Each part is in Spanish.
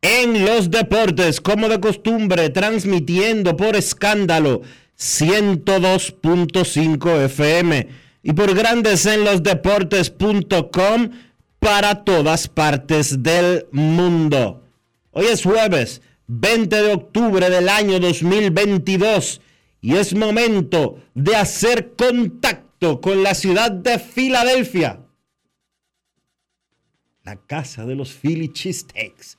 en los Deportes, como de costumbre, transmitiendo por escándalo 102.5 FM y por Grandes en los Deportes.com para todas partes del mundo. Hoy es jueves 20 de octubre del año 2022 y es momento de hacer contacto con la ciudad de Filadelfia, la casa de los Philly Cheesesteaks,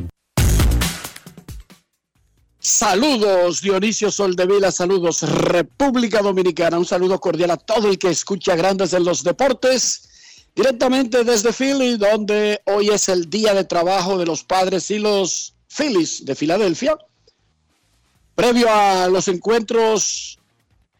Saludos Dionisio Soldevila, saludos República Dominicana, un saludo cordial a todo el que escucha Grandes en los Deportes, directamente desde Philly, donde hoy es el día de trabajo de los padres y los Phillies de Filadelfia, previo a los encuentros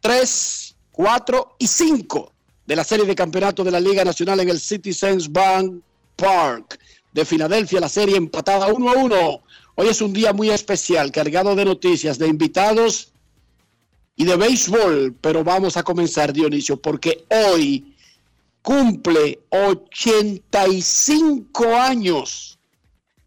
3, 4 y 5 de la serie de campeonato de la Liga Nacional en el Citizens Bank Park de Filadelfia, la serie empatada 1 a 1. Hoy es un día muy especial, cargado de noticias, de invitados y de béisbol, pero vamos a comenzar, Dionisio, porque hoy cumple 85 años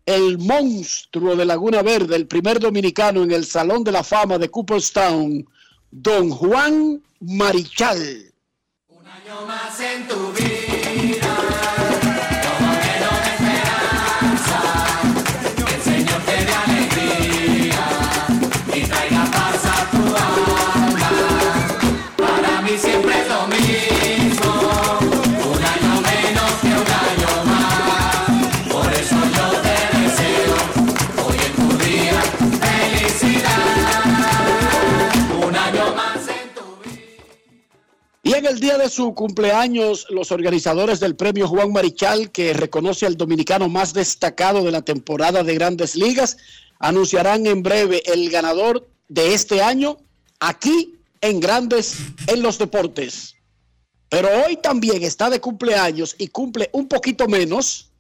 el monstruo de Laguna Verde, el primer dominicano en el Salón de la Fama de Cooperstown, don Juan Marichal. año más en tu vida, el día de su cumpleaños, los organizadores del premio Juan Marichal, que reconoce al dominicano más destacado de la temporada de grandes ligas, anunciarán en breve el ganador de este año aquí en Grandes en los Deportes. Pero hoy también está de cumpleaños y cumple un poquito menos,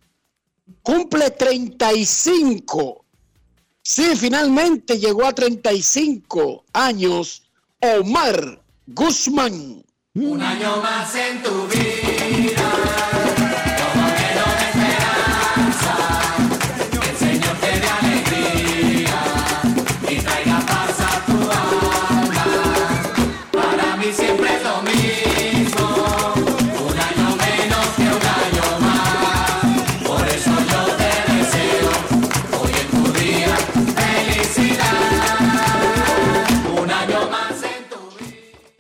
cumple 35. Sí, finalmente llegó a 35 años Omar Guzmán. Un año más en tu vida,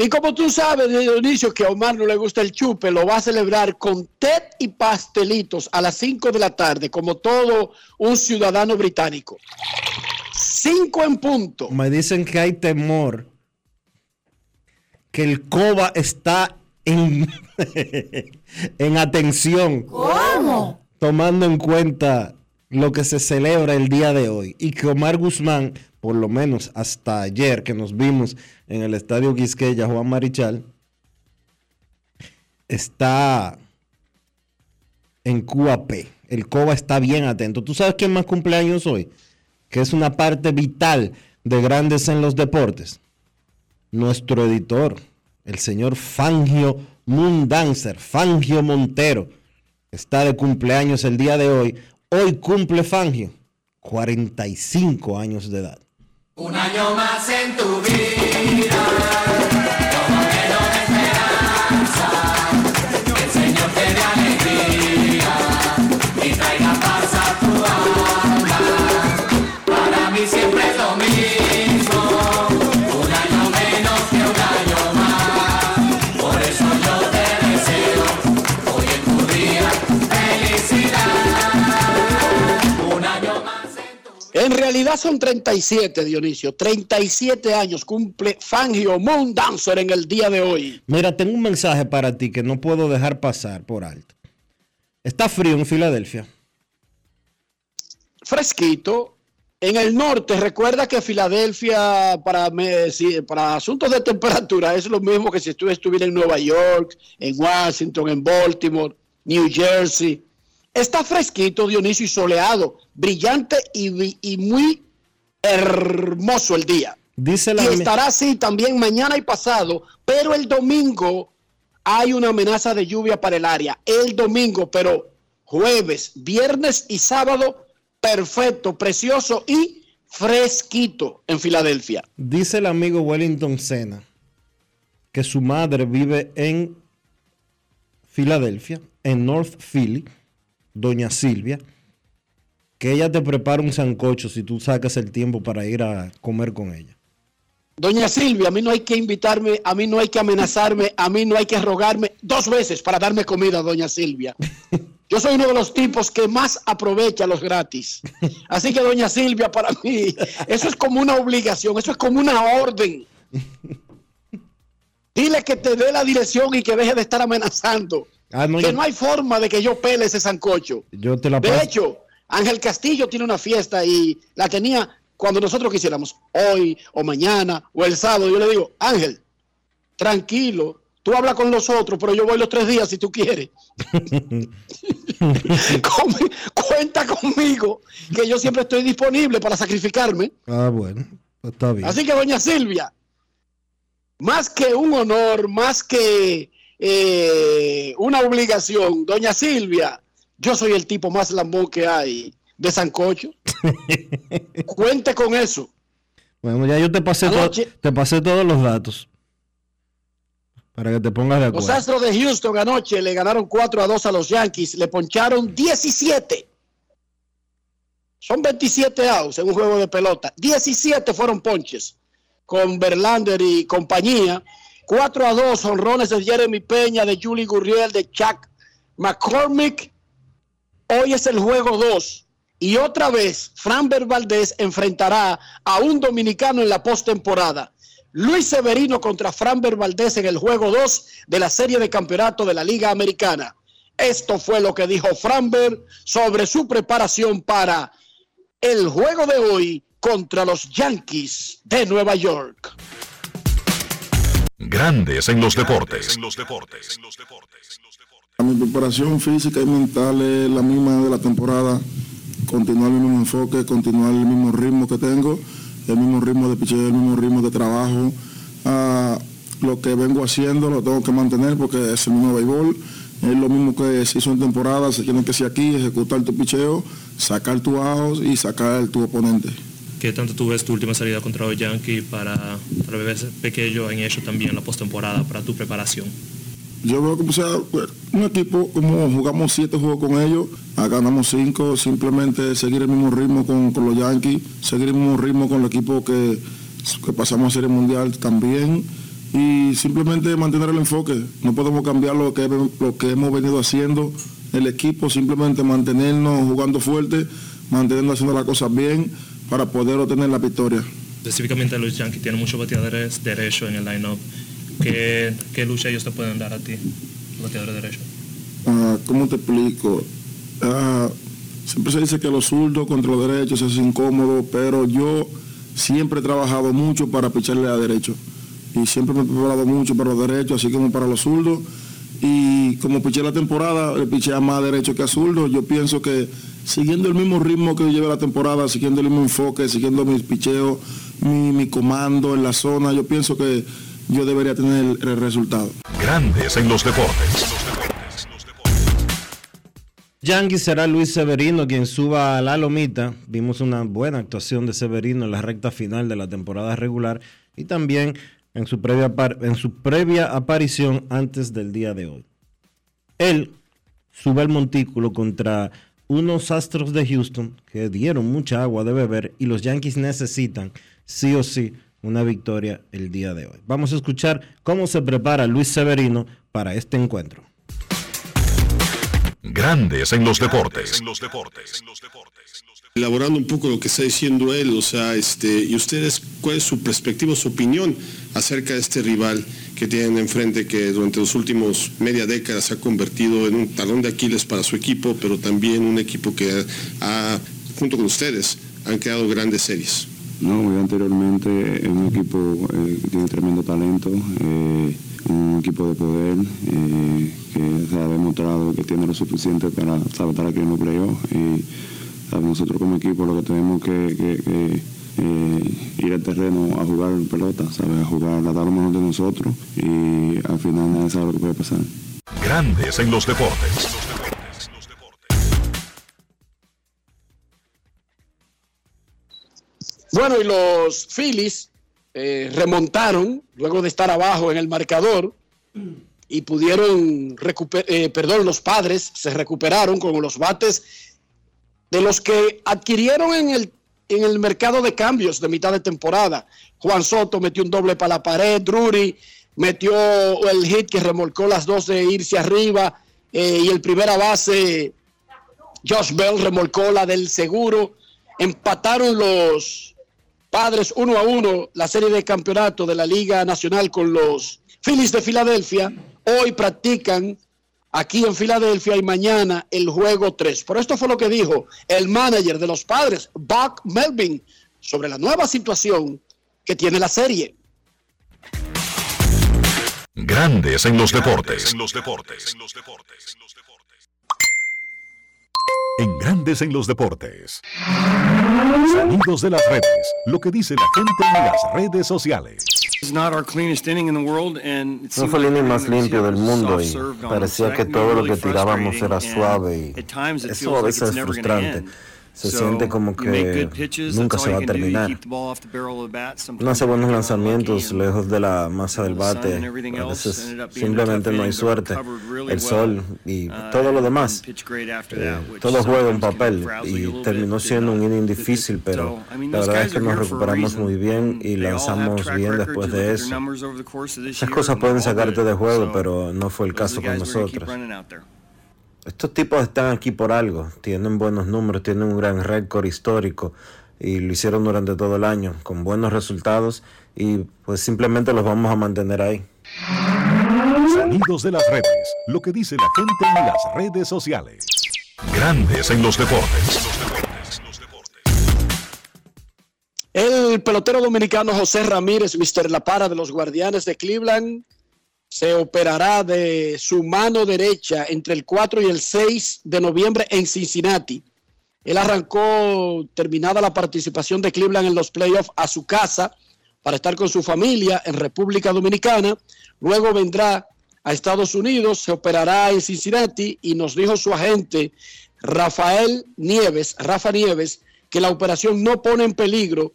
Y como tú sabes, Dionisio, que a Omar no le gusta el chupe, lo va a celebrar con té y pastelitos a las 5 de la tarde, como todo un ciudadano británico. 5 en punto. Me dicen que hay temor que el COBA está en, en atención. ¿Cómo? Tomando en cuenta lo que se celebra el día de hoy. Y que Omar Guzmán, por lo menos hasta ayer que nos vimos en el estadio Quisqueya, Juan Marichal, está en QAP. El COBA está bien atento. ¿Tú sabes quién más cumpleaños hoy? Que es una parte vital de Grandes en los Deportes. Nuestro editor, el señor Fangio Mundancer, Fangio Montero, está de cumpleaños el día de hoy. Hoy cumple Fangio 45 años de edad. Un año más en tu en realidad son 37, Dionisio. 37 años cumple Fangio Moon Dancer en el día de hoy. Mira, tengo un mensaje para ti que no puedo dejar pasar por alto. Está frío en Filadelfia. Fresquito. En el norte, recuerda que Filadelfia, para, para asuntos de temperatura, es lo mismo que si tú estuvieras en Nueva York, en Washington, en Baltimore, New Jersey. Está fresquito, Dionisio, y soleado, brillante y, muy hermoso el día. Dice la Y estará así también mañana y pasado, pero el domingo hay una amenaza de lluvia para el área. El domingo, pero jueves, viernes y sábado, perfecto, precioso y fresquito en Filadelfia. Dice el amigo Wellington Sena que su madre vive en Filadelfia, en North Philly, doña Silvia, que ella te prepara un sancocho si tú sacas el tiempo para ir a comer con ella. Doña Silvia, a mí no hay que invitarme, a mí no hay que amenazarme, a mí no hay que rogarme dos veces para darme comida, doña Silvia. Yo soy uno de los tipos que más aprovecha los gratis. Así que, doña Silvia, para mí, eso es como una obligación, eso es como una orden. Dile que te dé la dirección y que deje de estar amenazando. Ah, no, que yo, no hay forma de que yo pele ese sancocho. yo te la De hecho, Ángel Castillo tiene una fiesta y la tenía cuando nosotros quisiéramos, hoy o mañana o el sábado. Yo le digo, Ángel, tranquilo, tú hablas con los otros, pero yo voy los tres días si tú quieres. Cuenta conmigo, que yo siempre estoy disponible para sacrificarme. Ah, bueno, pues está bien. Así que, doña Silvia, más que un honor, más que eh, una obligación, doña Silvia, yo soy el tipo más lambón que hay de Sancocho. Cuente con eso. Bueno, ya yo te pasé, Anoche- te pasé todos los datos para que te pongas de Los acuerdo. Astros de Houston anoche le ganaron 4 a 2 a los Yankees, le poncharon 17. Son 27 outs en un juego de pelota. 17 fueron ponches con Verlander y compañía. 4 a 2 honrones de Jeremy Peña, de Julie Gurriel, de Chuck McCormick. Hoy es el juego 2. Y otra vez, Framber Valdez enfrentará a un dominicano en la postemporada. Luis Severino contra Framber Valdez en el juego 2 de la serie de campeonato de la Liga Americana. Esto fue lo que dijo Framber sobre su preparación para el juego de hoy contra los Yankees de Nueva York. Grandes en los deportes. Mi preparación física y mental es la misma de la temporada. Continuar el mismo enfoque, continuar el mismo ritmo que tengo, el mismo ritmo de picheo, el mismo ritmo de trabajo. Ah, lo que vengo haciendo lo tengo que mantener porque es el mismo béisbol. Es lo mismo que se hizo en temporada, se tiene que ser aquí, ejecutar tu picheo, sacar tu ajos y sacar tu oponente. ¿Qué tanto tú ves tu última salida contra los Yankees para, para ver pequeño en ello también la postemporada para tu preparación? Yo veo que sea, un equipo, como jugamos siete juegos con ellos, ah, ganamos cinco, simplemente seguir el mismo ritmo con, con los Yankees, seguir el mismo ritmo con el equipo que, que pasamos a Serie Mundial también y simplemente mantener el enfoque. No podemos cambiar lo que, lo que hemos venido haciendo el equipo, simplemente mantenernos jugando fuerte, mantenernos haciendo las cosas bien para poder obtener la victoria. Específicamente los Yankees tienen muchos bateadores derechos en el line-up. ¿Qué, ¿Qué lucha ellos te pueden dar a ti, bateadores derechos? Ah, ¿Cómo te explico? Ah, siempre se dice que los zurdos contra los derechos es incómodo, pero yo siempre he trabajado mucho para picharle a derecho. Y siempre me he preparado mucho para los derechos, así como para los zurdos. Y como piché la temporada, le piché a más derecho que a zurdo. Yo pienso que siguiendo el mismo ritmo que llevé la temporada, siguiendo el mismo enfoque, siguiendo mis picheos, mi, mi comando en la zona, yo pienso que yo debería tener el, el resultado. Grandes en los deportes. Yankee será Luis Severino quien suba a la lomita. Vimos una buena actuación de Severino en la recta final de la temporada regular y también en su previa, apar- en su previa aparición antes del día de hoy. Él sube al montículo contra unos Astros de Houston que dieron mucha agua de beber y los Yankees necesitan sí o sí una victoria el día de hoy. Vamos a escuchar cómo se prepara Luis Severino para este encuentro. Grandes en los deportes. Elaborando un poco lo que está diciendo él, o sea, este, y ustedes, ¿cuál es su perspectiva, su opinión acerca de este rival que tienen enfrente que durante los últimos media década se ha convertido en un talón de Aquiles para su equipo, pero también un equipo que junto con ustedes, han creado grandes series? No, anteriormente es un equipo eh, que tiene tremendo talento, eh, un equipo de poder eh, que se ha demostrado que tiene lo suficiente para sabe, estar aquí en los nosotros como equipo lo que tenemos que, que- que, eh, ir al terreno a jugar pelota, sabe, a jugar, a dar lo mejor de nosotros y al final nadie sabe lo que puede pasar. Grandes en los deportes. Bueno, y los Phillies eh, remontaron luego de estar abajo en el marcador y pudieron recuperar, perdón, los padres se recuperaron con los bates de los que adquirieron en el, en el mercado de cambios de mitad de temporada. Juan Soto metió un doble para la pared, Drury metió el hit que remolcó las dos de irse arriba eh, y el primera base Josh Bell remolcó la del seguro. Empataron los padres uno a uno la serie de campeonato de la Liga Nacional con los Phillies de Filadelfia. Hoy practican aquí en Filadelfia y mañana el juego 3. Por esto fue lo que dijo el manager de los padres, Buck Melvin, sobre la nueva situación que tiene la serie. Grandes en los deportes. En Grandes en los deportes. Sonidos de las redes. Lo que dice la gente en las redes sociales. No fue el inning más limpio del mundo y parecía que todo lo que tirábamos era suave y eso a veces es frustrante. Se siente como que nunca se va a terminar. No hace buenos lanzamientos lejos de la masa del bate. A veces simplemente no hay suerte. El sol y todo lo demás. Eh, todo juega un papel y terminó siendo un inning difícil, pero la verdad es que nos recuperamos muy bien y lanzamos bien después de eso. Esas cosas pueden sacarte de juego, pero no fue el caso con nosotros. Estos tipos están aquí por algo, tienen buenos números, tienen un gran récord histórico y lo hicieron durante todo el año con buenos resultados y pues simplemente los vamos a mantener ahí. Sonidos de las redes. Lo que dice la gente en las redes sociales. Grandes en los deportes. El pelotero dominicano José Ramírez, Mr. La Para de los Guardianes de Cleveland, se operará de su mano derecha entre el 4 y el 6 de noviembre en Cincinnati. Él arrancó, terminada la participación de Cleveland en los playoffs, a su casa para estar con su familia en República Dominicana. Luego vendrá a Estados Unidos, se operará en Cincinnati y nos dijo su agente Rafael Nieves, Rafa Nieves, que la operación no pone en peligro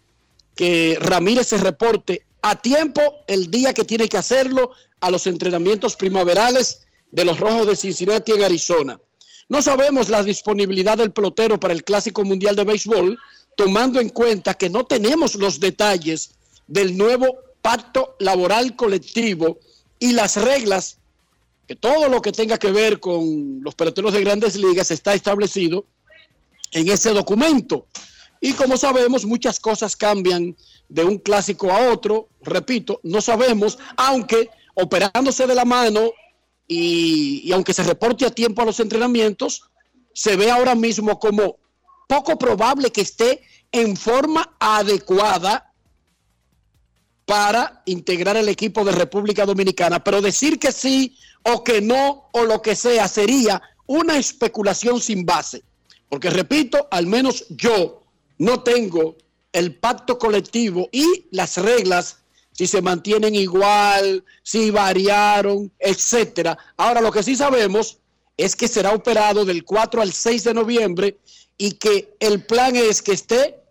que Ramírez se reporte a tiempo el día que tiene que hacerlo a los entrenamientos primaverales de los Rojos de Cincinnati en Arizona. No sabemos la disponibilidad del pelotero para el Clásico Mundial de Béisbol, tomando en cuenta que no tenemos los detalles del nuevo pacto laboral colectivo y las reglas, que todo lo que tenga que ver con los peloteros de grandes ligas está establecido en ese documento. Y como sabemos, muchas cosas cambian de un clásico a otro. Repito, no sabemos, aunque operándose de la mano y, aunque se reporte a tiempo a los entrenamientos, se ve ahora mismo como poco probable que esté en forma adecuada para integrar el equipo de República Dominicana. Pero decir que sí o que no o lo que sea sería una especulación sin base. Porque repito, al menos yo no tengo el pacto colectivo y las reglas si se mantienen igual, si variaron, etcétera. Ahora lo que sí sabemos es que será operado del 4 al 6 de noviembre y que el plan es que esté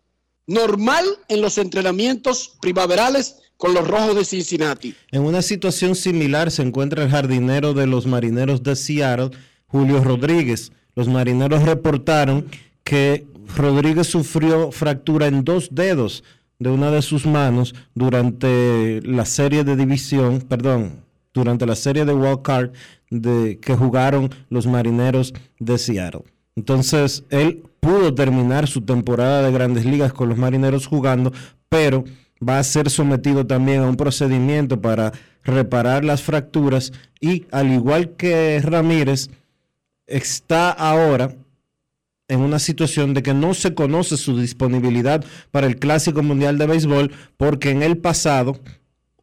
normal en los entrenamientos primaverales con los Rojos de Cincinnati. En una situación similar se encuentra el jardinero de los Marineros de Seattle, Julio Rodríguez. Los Marineros reportaron que Rodríguez sufrió fractura en dos dedos de una de sus manos durante la serie de división, perdón, durante la serie de wild card de, que jugaron los Marineros de Seattle. Entonces, él pudo terminar su temporada de grandes ligas con los Marineros jugando, pero va a ser sometido también a un procedimiento para reparar las fracturas y al igual que Ramírez, está ahora en una situación de que no se conoce su disponibilidad para el Clásico Mundial de Béisbol porque en el pasado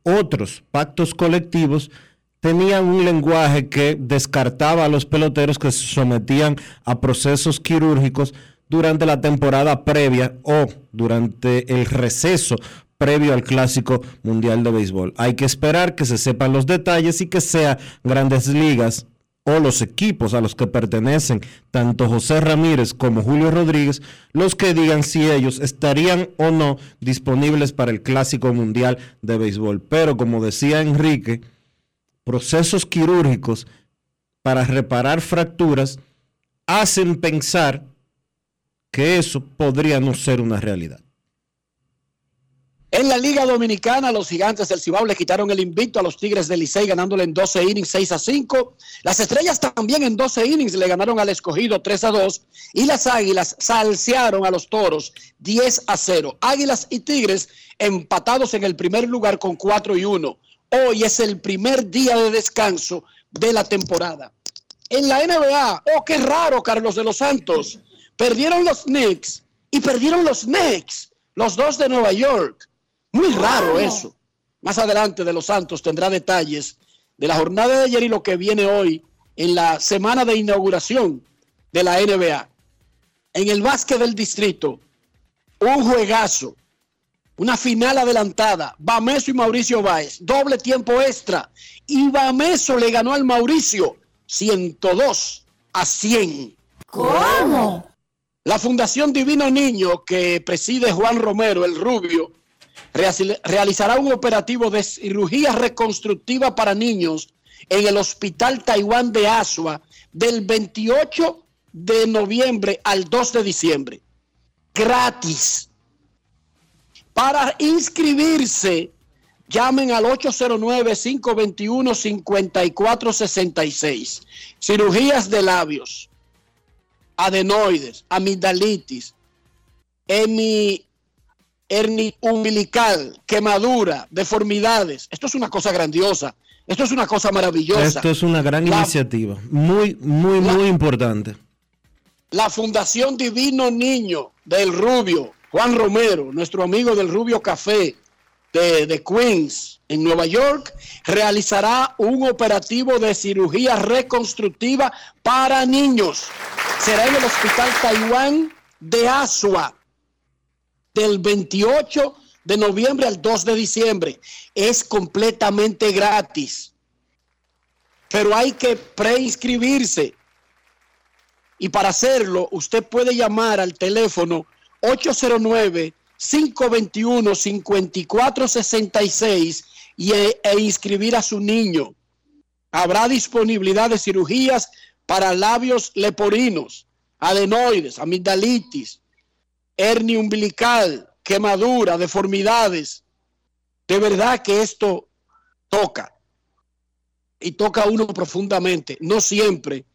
otros pactos colectivos tenían un lenguaje que descartaba a los peloteros que se sometían a procesos quirúrgicos durante la temporada previa o durante el receso previo al Clásico Mundial de Béisbol. Hay que esperar que se sepan los detalles y que sean grandes ligas o los equipos a los que pertenecen tanto José Ramírez como Julio Rodríguez los que digan si ellos estarían o no disponibles para el Clásico Mundial de Béisbol. Pero como decía Enrique, procesos quirúrgicos para reparar fracturas hacen pensar que eso podría no ser una realidad. En la Liga Dominicana, los gigantes del Cibao le quitaron el invicto a los Tigres del Licey, ganándole en 12 innings 6 a 5. Las Estrellas también en 12 innings le ganaron al escogido 3 a 2. Y las Águilas salsearon a los Toros 10 a 0. Águilas y Tigres empatados en el primer lugar con 4 y 1. Hoy es el primer día de descanso de la temporada. En la NBA, oh, qué raro, Carlos de los Santos. Perdieron los Knicks y perdieron los Knicks, los dos de Nueva York. Muy raro eso. Más adelante de los Santos tendrá detalles de la jornada de ayer y lo que viene hoy en la semana de inauguración de la NBA. En el básquet del distrito, un juegazo, una final adelantada, Bameso y Mauricio Báez, doble tiempo extra, y Bameso le ganó al Mauricio 102 a 100. ¿Cómo? La Fundación Divino Niño que preside Juan Romero, el rubio, realizará un operativo de cirugía reconstructiva para niños en el Hospital Taiwán de Asua del 28 de noviembre al 2 de diciembre. Gratis. Para inscribirse, llamen al 809-521-5466. Cirugías de labios, adenoides, amigdalitis, hemi hernia umbilical, quemadura, deformidades. Esto es una cosa grandiosa. Esto es una cosa maravillosa. Esto es una gran La- iniciativa, muy, muy, muy importante. La Fundación Divino Niño del Rubio, Juan Romero, nuestro amigo del Rubio Café de, de Queens, en Nueva York, realizará un operativo de cirugía reconstructiva para niños. Será en el Hospital Taiwán de Asua, del 28 de noviembre al 2 de diciembre. Es completamente gratis. Pero hay que preinscribirse. Y para hacerlo, usted puede llamar al teléfono 809-521-5466 y, e, e inscribir a su niño. Habrá disponibilidad de cirugías para labios leporinos, adenoides, amigdalitis, hernia umbilical, quemadura, deformidades, De verdad que esto toca y toca a uno profundamente. No siempre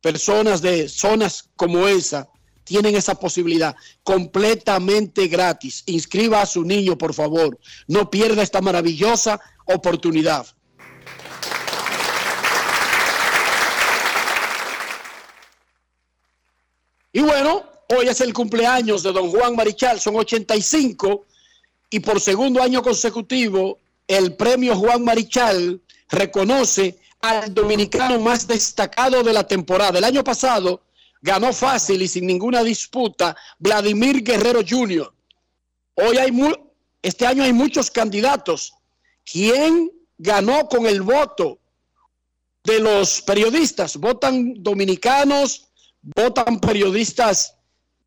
personas de zonas como esa tienen esa posibilidad completamente gratis. Inscriba a su niño, por favor. No pierda esta maravillosa oportunidad. Y bueno, hoy es el cumpleaños de don Juan Marichal, son 85 y por segundo año consecutivo el premio Juan Marichal reconoce al dominicano más destacado de la temporada. El año pasado ganó fácil y sin ninguna disputa Vladimir Guerrero Jr. Hoy hay este año hay muchos candidatos. ¿Quién ganó con el voto de los periodistas? Votan dominicanos, votan periodistas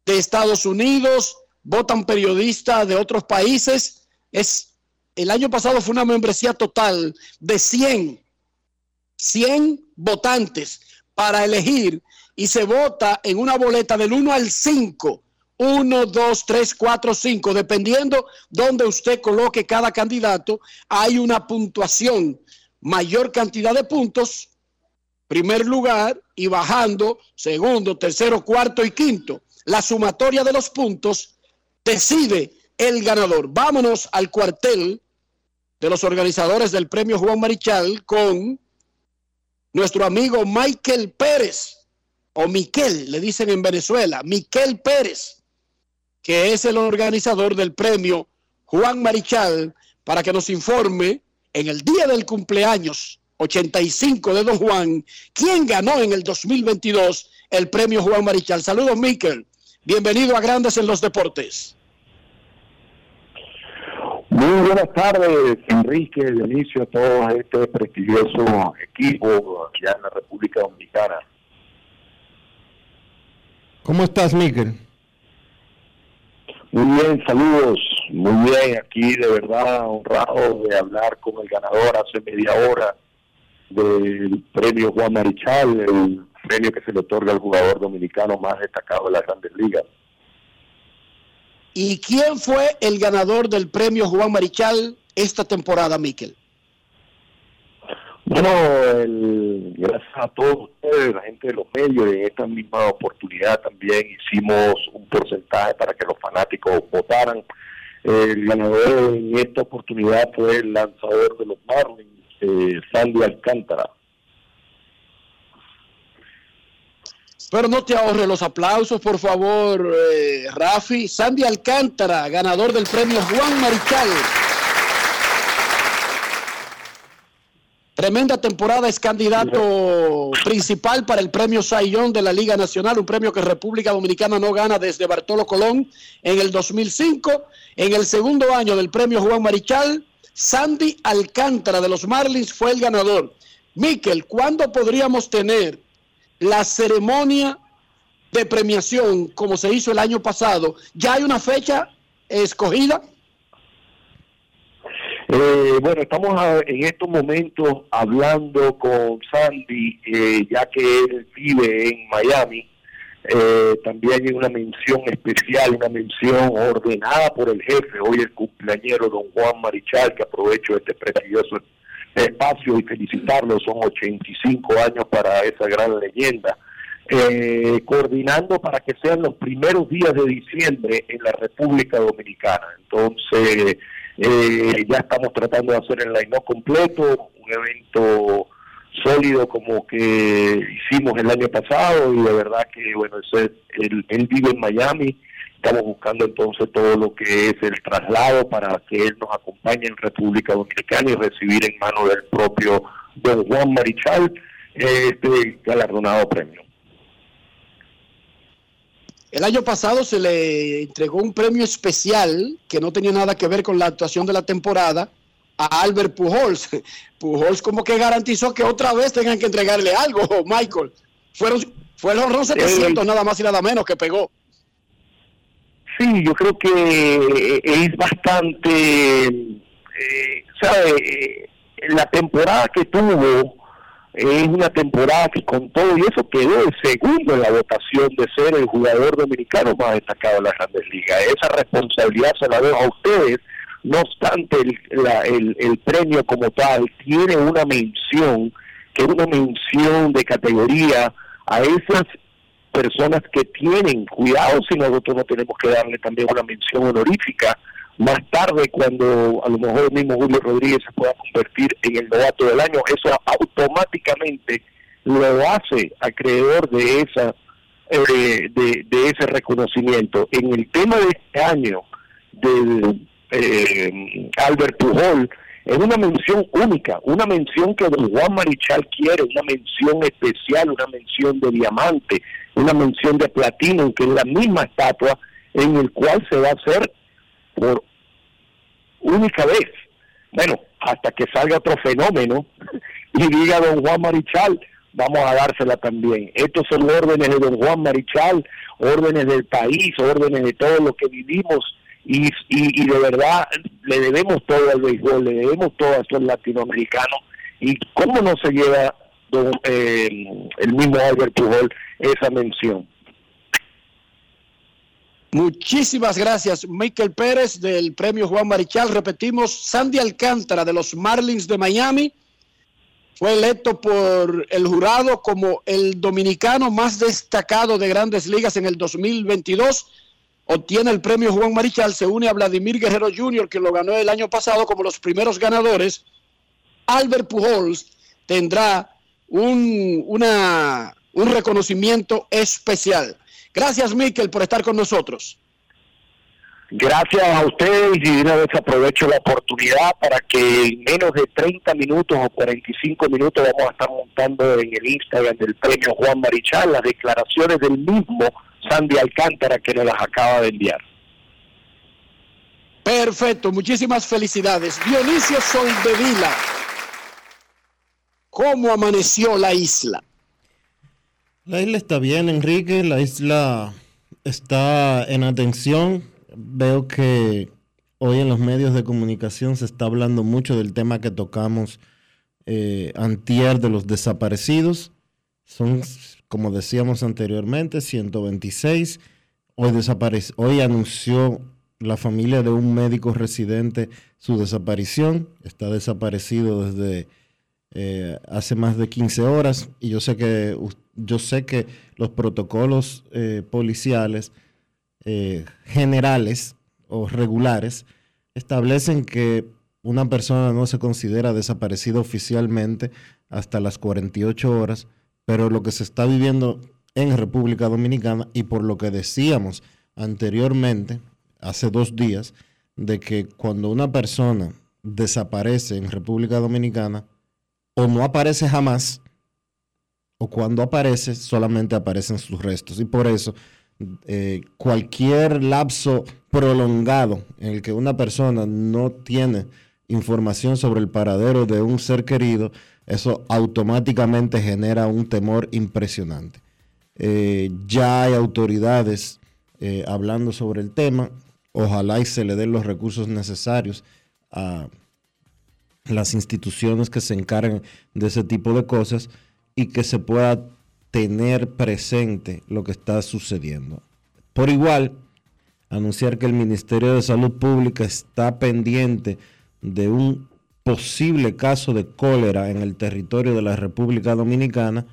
de Estados Unidos, votan periodistas de otros países. Es, el año pasado fue una membresía total de 100, 100 votantes para elegir y se vota en una boleta del 1 al 5. 1, 2, 3, 4, 5, dependiendo donde usted coloque cada candidato, hay una puntuación, mayor cantidad de puntos, primer lugar y bajando segundo, tercero, cuarto y quinto. La sumatoria de los puntos decide el ganador. Vámonos al cuartel de los organizadores del premio Juan Marichal con nuestro amigo Michael Pérez, o Miquel, le dicen en Venezuela, Miquel Pérez, que es el organizador del premio Juan Marichal, para que nos informe en el día del cumpleaños 85 de Don Juan, ¿quién ganó en el 2022 el premio Juan Marichal? Saludos, Miquel. Bienvenido a Grandes en los Deportes. Muy buenas tardes, Enrique, Dionisio, a todo este prestigioso equipo allá en la República Dominicana. ¿Cómo estás, Miquel? Muy bien, saludos. Muy bien, aquí de verdad honrado de hablar con el ganador hace media hora del premio Juan Marichal, el premio que se le otorga al jugador dominicano más destacado de las grandes ligas. ¿Y quién fue el ganador del premio Juan Marichal esta temporada, Miquel? Bueno, el, gracias a todos ustedes, la gente de los medios, en esta misma oportunidad también hicimos un porcentaje para que los fanáticos votaran. El ganador en esta oportunidad fue el lanzador de los Marlins, eh, Sandy Alcántara. Pero no te ahorre los aplausos, por favor, eh, Rafi. Sandy Alcántara, ganador del premio Juan Marichal. Tremenda temporada, es candidato principal para el premio Sayón de la Liga Nacional, un premio que República Dominicana no gana desde Bartolo Colón en el 2005. En el segundo año del premio Juan Marichal, Sandy Alcántara de los Marlins fue el ganador. Miquel, ¿cuándo podríamos tener la ceremonia de premiación como se hizo el año pasado? ¿Ya hay una fecha escogida? Eh, bueno, estamos a- en estos momentos hablando con Sandy, eh, ya que él vive en Miami. Eh, también hay una mención especial, una mención ordenada por el jefe, hoy el cumpleañero don Juan Marichal, que aprovecho este prestigioso espacio y felicitarlo, son 85 años para esa gran leyenda. Eh, coordinando para que sean los primeros días de diciembre en la República Dominicana. Entonces, eh, ya estamos tratando de hacer el line completo, un evento sólido como que hicimos el año pasado y de verdad que, bueno, ese, él, él vive en Miami, estamos buscando entonces todo lo que es el traslado para que él nos acompañe en República Dominicana y recibir en mano del propio don Juan Marichal este galardonado premio. El año pasado se le entregó un premio especial que no tenía nada que ver con la actuación de la temporada a Albert Pujols. Pujols como que garantizó que otra vez tengan que entregarle algo, Michael. Fueron, fueron los 700 nada más y nada menos que pegó. Sí, yo creo que es bastante, eh, ¿sabe? Eh, La temporada que tuvo es una temporada que con todo y eso quedó el segundo en la votación de ser el jugador dominicano más destacado de las grandes ligas. Esa responsabilidad se la dejo a ustedes, No obstante, el, la- el- el premio como tal tiene una mención, que es una mención de categoría a esas personas que tienen cuidado si nosotros no tenemos que darle también una mención honorífica más tarde cuando a lo mejor el mismo Julio Rodríguez se pueda convertir en el novato del año, eso automáticamente lo hace acreedor de esa eh, de, ese reconocimiento. En el tema de este año del eh, Albert Pujol, es una mención única, una mención que don Juan Marichal quiere, una mención especial, una mención de diamante, una mención de platino, que es la misma estatua en el cual se va a hacer por única vez. Bueno, hasta que salga otro fenómeno y diga don Juan Marichal, vamos a dársela también. Estos son órdenes de don Juan Marichal, órdenes del país, órdenes de todo lo que vivimos y, y, de verdad le debemos todo al béisbol, le debemos todo a estos latinoamericanos y cómo no se lleva don, eh, el mismo Albert Pujol esa mención. Muchísimas gracias, Michael Pérez del Premio Juan Marichal. Repetimos, Sandy Alcántara de los Marlins de Miami fue electo por el jurado como el dominicano más destacado de grandes ligas en el 2022. Obtiene el premio Juan Marichal, se une a Vladimir Guerrero Jr., que lo ganó el año pasado como los primeros ganadores. Albert Pujols tendrá un, una, un reconocimiento especial. Gracias, Miquel, por estar con nosotros. Gracias a ustedes y de una vez aprovecho la oportunidad para que en menos de 30 minutos o 45 minutos vamos a estar montando en el Instagram del premio Juan Marichal las declaraciones del mismo Sandy Alcántara que nos las acaba de enviar. Perfecto, muchísimas felicidades. Dionisio Soldevila, ¿cómo amaneció la isla? La isla está bien, Enrique. La isla está en atención. Veo que hoy en los medios de comunicación se está hablando mucho del tema que tocamos eh, antier de los desaparecidos. Son, como decíamos anteriormente, 126. Hoy, hoy anunció la familia de un médico residente su desaparición. Está desaparecido desde eh, hace más de 15 horas y yo sé que, yo sé que los protocolos eh, policiales eh, generales o regulares establecen que una persona no se considera desaparecida oficialmente hasta las 48 horas, pero lo que se está viviendo en República Dominicana y por lo que decíamos anteriormente, hace dos días, de que cuando una persona desaparece en República Dominicana, o no aparece jamás, o cuando aparece, solamente aparecen sus restos. Y por eso, eh, cualquier lapso prolongado en el que una persona no tiene información sobre el paradero de un ser querido, eso automáticamente genera un temor impresionante. Eh, ya hay autoridades eh, hablando sobre el tema, ojalá y se le den los recursos necesarios a las instituciones que se encargan de ese tipo de cosas y que se pueda tener presente lo que está sucediendo. Por igual, anunciar que el Ministerio de Salud Pública está pendiente de un posible caso de cólera en el territorio de la República Dominicana.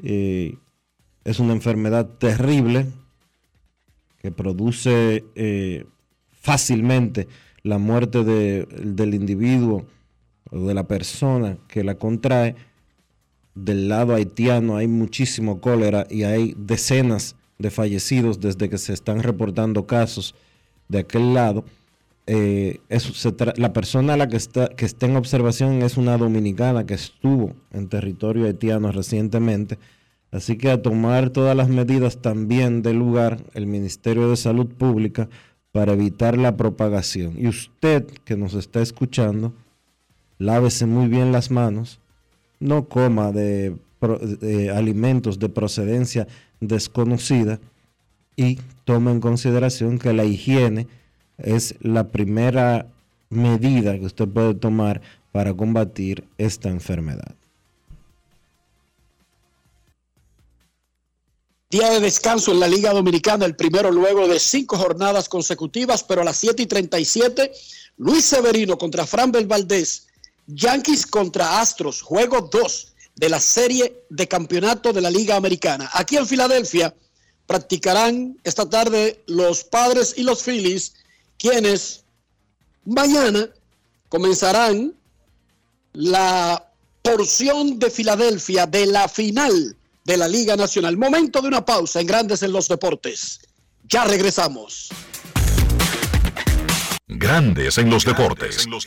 Eh, es una enfermedad terrible que produce eh, fácilmente la muerte de, del individuo o de la persona que la contrae. Del lado haitiano hay muchísimo cólera y hay decenas de fallecidos desde que se están reportando casos de aquel lado. Eh, la persona a la que está, que está en observación es una dominicana que estuvo en territorio haitiano recientemente. Así que a tomar todas las medidas también del lugar, el Ministerio de Salud Pública, para evitar la propagación. Y usted que nos está escuchando, lávese muy bien las manos, no coma de, alimentos de procedencia desconocida y tome en consideración que la higiene es la primera medida que usted puede tomar para combatir esta enfermedad. Día de descanso en la Liga Dominicana, el primero luego de cinco jornadas consecutivas, pero a las 7 y 37 Luis Severino contra Framber Valdés, Yankees contra Astros, juego 2 de la serie de campeonato de la Liga Americana. Aquí en Filadelfia practicarán esta tarde los padres y los Phillies, quienes mañana comenzarán la porción de Filadelfia de la final de la Liga Nacional. Momento de una pausa en Grandes en los Deportes. Ya regresamos. Grandes en los deportes. Los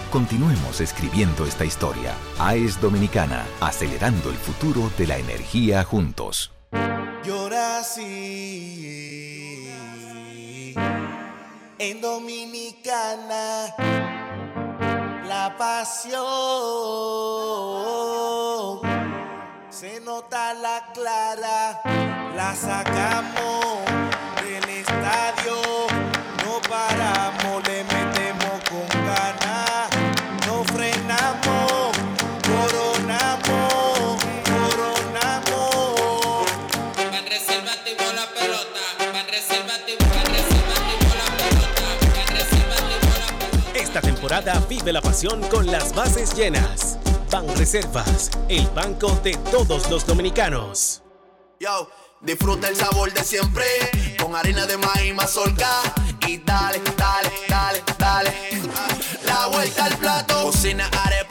Continuemos escribiendo esta historia. AES Dominicana, acelerando el futuro de la energía juntos. Llora así en Dominicana la pasión se nota la clara la sacamos del estadio no paramos le temporada vive la pasión con las bases llenas. Ban Reservas, el banco de todos los dominicanos. Yo, disfruta el sabor de siempre con harina de maíz mazorca y dale, dale, dale, dale. La vuelta al plato, cocina arepa,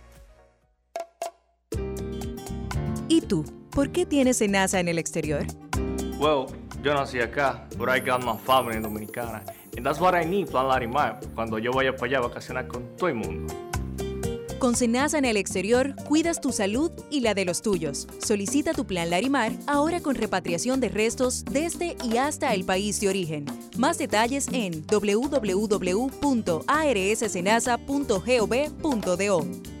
Tú? ¿Por qué tienes enaza en el exterior? Well, yo nací acá, but I got my family dominicana. And that's what I need, Plan Larimar, cuando yo vaya para allá a vacacionar con todo el mundo. Con Senasa en el exterior, cuidas tu salud y la de los tuyos. Solicita tu plan Larimar ahora con repatriación de restos desde y hasta el país de origen. Más detalles en www.arssenasa.gov.do.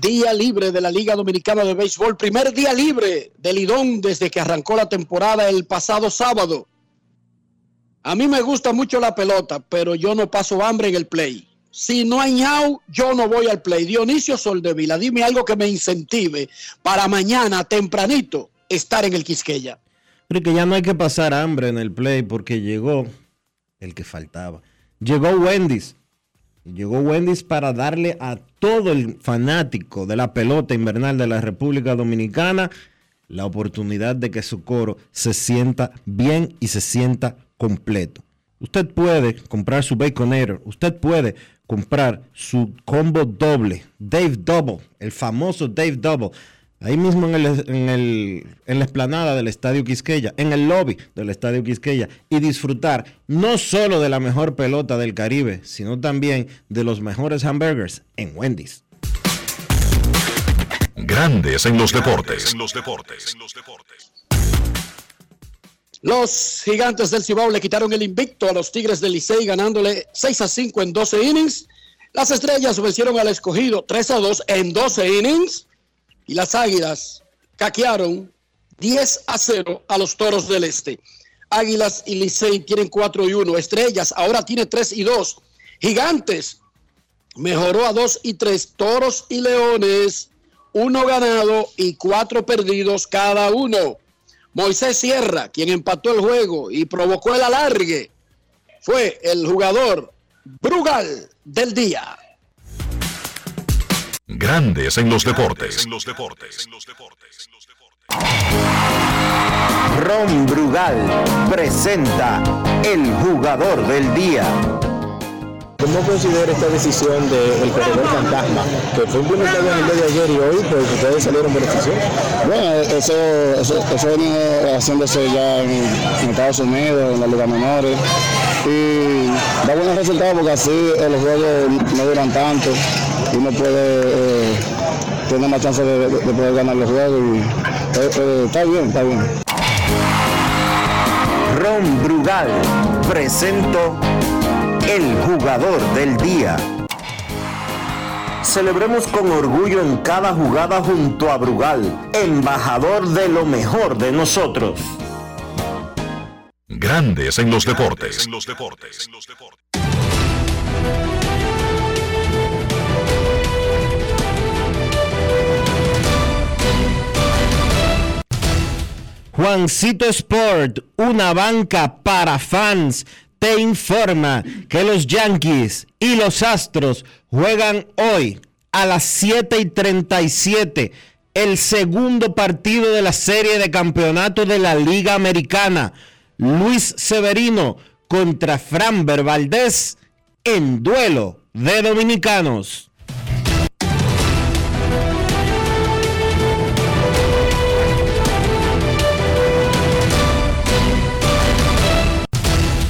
Día libre de la Liga Dominicana de Béisbol. Primer día libre del Lidón desde que arrancó la temporada el pasado sábado. A mí me gusta mucho la pelota, pero yo no paso hambre en el play. Si no hay ñau, yo no voy al play. Dionisio Soldevila, dime algo que me incentive para mañana tempranito estar en el Quisqueya. Pero que ya no hay que pasar hambre en el play porque llegó el que faltaba. Llegó Wendy's. Llegó Wendy's para darle a todo el fanático de la pelota invernal de la República Dominicana la oportunidad de que su coro se sienta bien y se sienta completo. Usted puede comprar su Baconator, usted puede comprar su combo doble, Dave Double, el famoso Dave Double, ahí mismo en, el, en, el, en la explanada del Estadio Quisqueya, en el lobby del Estadio Quisqueya, y disfrutar no solo de la mejor pelota del Caribe, sino también de los mejores hamburgers en Wendy's. Grandes en los deportes. En los deportes. Los gigantes del Cibao le quitaron el invicto a los Tigres del Licey ganándole 6 a 5 en 12 innings. Las estrellas vencieron al escogido 3 a 2 en 12 innings. Y las águilas caquearon 10 a 0 a los toros del este. Águilas y Licey tienen 4 y 1. Estrellas ahora tiene 3 y 2. Gigantes mejoró a 2 y 3. Toros y Leones, uno ganado y cuatro perdidos cada uno. Moisés Sierra, quien empató el juego y provocó el alargue, fue el jugador Brugal del día. Grandes en los deportes. Ron Brugal presenta el jugador del día. ¿Cómo considera esta decisión del corredor fantasma, que fue implementado en el día de ayer y hoy, pues ustedes salieron beneficiosos? Bueno, eso, eso, eso viene haciéndose ya en, en Estados Unidos, en las ligas menores, y da buenos resultados porque así los juegos no duran tanto y uno puede eh, tener más chance de, de- de poder ganar los juegos y eh, eh, está bien, está bien. Ron Brugal presento el jugador del día. Celebremos con orgullo en cada jugada junto a Brugal, embajador de lo mejor de nosotros. Grandes en los deportes. Juancito Sport, una banca para fans, te informa que los Yankees y los Astros juegan hoy a las 7 y 37 el segundo partido de la serie de campeonato de la Liga Americana. Luis Severino contra Framber Valdez en duelo de dominicanos.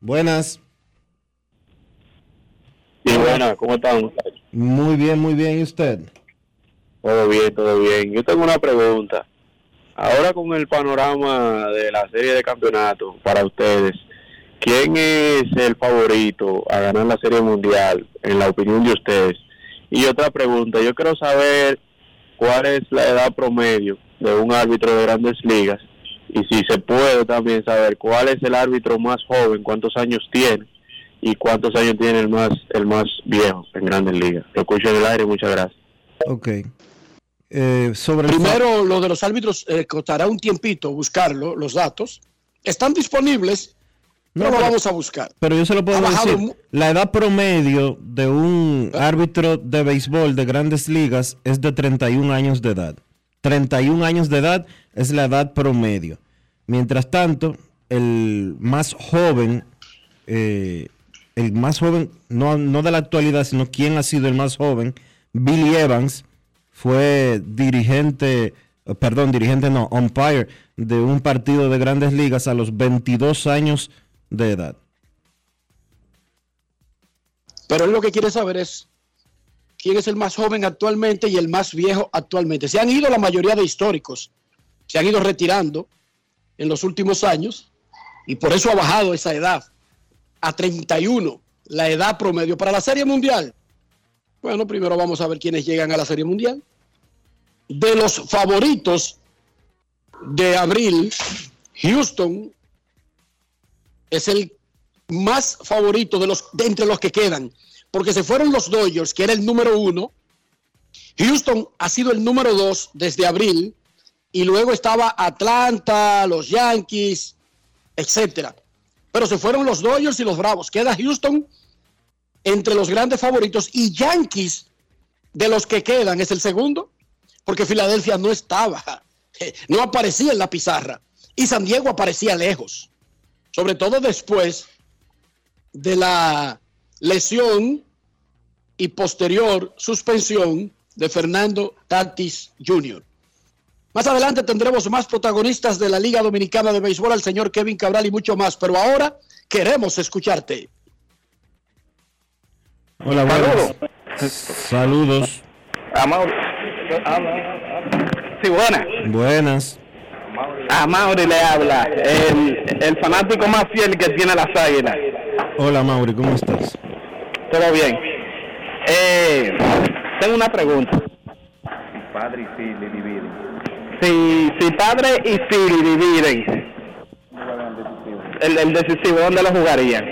Buenas. Sí, buenas, ¿cómo están? Muy bien, muy bien. ¿Y usted? Todo bien, todo bien. Yo tengo una pregunta. Ahora con el panorama de la serie de campeonatos para ustedes, ¿quién es el favorito a ganar la serie mundial en la opinión de ustedes? Y otra pregunta, yo quiero saber cuál es la edad promedio de un árbitro de grandes ligas y si se puede también saber cuál es el árbitro más joven, cuántos años tiene y cuántos años tiene el más el más viejo en grandes ligas. Lo escucho en el aire, muchas gracias. Ok. Eh, sobre el Primero, lo de los árbitros eh, costará un tiempito buscarlo, los datos. Están disponibles, no, lo pero- vamos a buscar. Pero yo se lo puedo decir. La edad promedio de un árbitro de béisbol de grandes ligas es de 31 años de edad. 31 años de edad es la edad promedio. Mientras tanto, el más joven, eh, el más joven, no, no de la actualidad, sino quién ha sido el más joven, Billy Evans, fue dirigente, eh, perdón, dirigente no, umpire de un partido de grandes ligas a los 22 años de edad. Pero él lo que quiere saber es quién es el más joven actualmente y el más viejo actualmente. Se han ido la mayoría de históricos, se han ido retirando en los últimos años y por eso ha bajado esa edad a 31, la edad promedio para la Serie Mundial. Bueno, primero vamos a ver quiénes llegan a la Serie Mundial. De los favoritos de abril, Houston es el más favorito de los de entre los que quedan, porque se fueron los Dodgers, que era el número uno. Houston ha sido el número dos desde abril, y luego estaba Atlanta, los Yankees, etcétera. Pero se fueron los Dodgers y los Bravos. Queda Houston entre los grandes favoritos y Yankees de los que quedan es el segundo, porque Filadelfia no estaba, no aparecía en la pizarra y San Diego aparecía lejos, sobre todo después de la lesión y posterior suspensión de Fernando Tatis Jr. Más adelante tendremos más protagonistas de la Liga Dominicana de Béisbol, al señor Kevin Cabral y mucho más, pero ahora queremos escucharte. Hola, buenas. Saludos. Sí, buena. Buenas. A Mauri le habla, el, el fanático más fiel que tiene las águilas. Hola, Mauri, ¿cómo estás? Todo bien. Eh, tengo una pregunta. Padre y Philly dividen. Si, si padre y Philly dividen el, el decisivo, ¿dónde lo jugarían?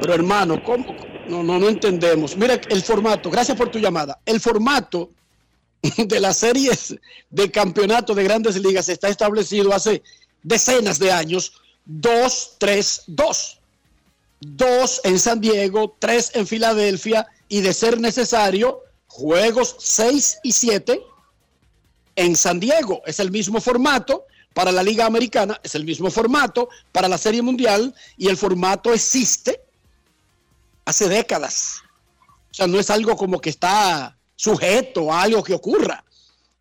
Pero hermano, ¿cómo? No, no, no entendemos. Mira el formato, gracias por tu llamada. El formato de las series de campeonato de grandes ligas está establecido hace decenas de años. 2, 3, 2. Dos en San Diego, tres en Filadelfia y de ser necesario, juegos 6 y 7 en San Diego. Es el mismo formato para la Liga Americana, es el mismo formato para la Serie Mundial y el formato existe hace décadas. O sea, no es algo como que está sujeto a algo que ocurra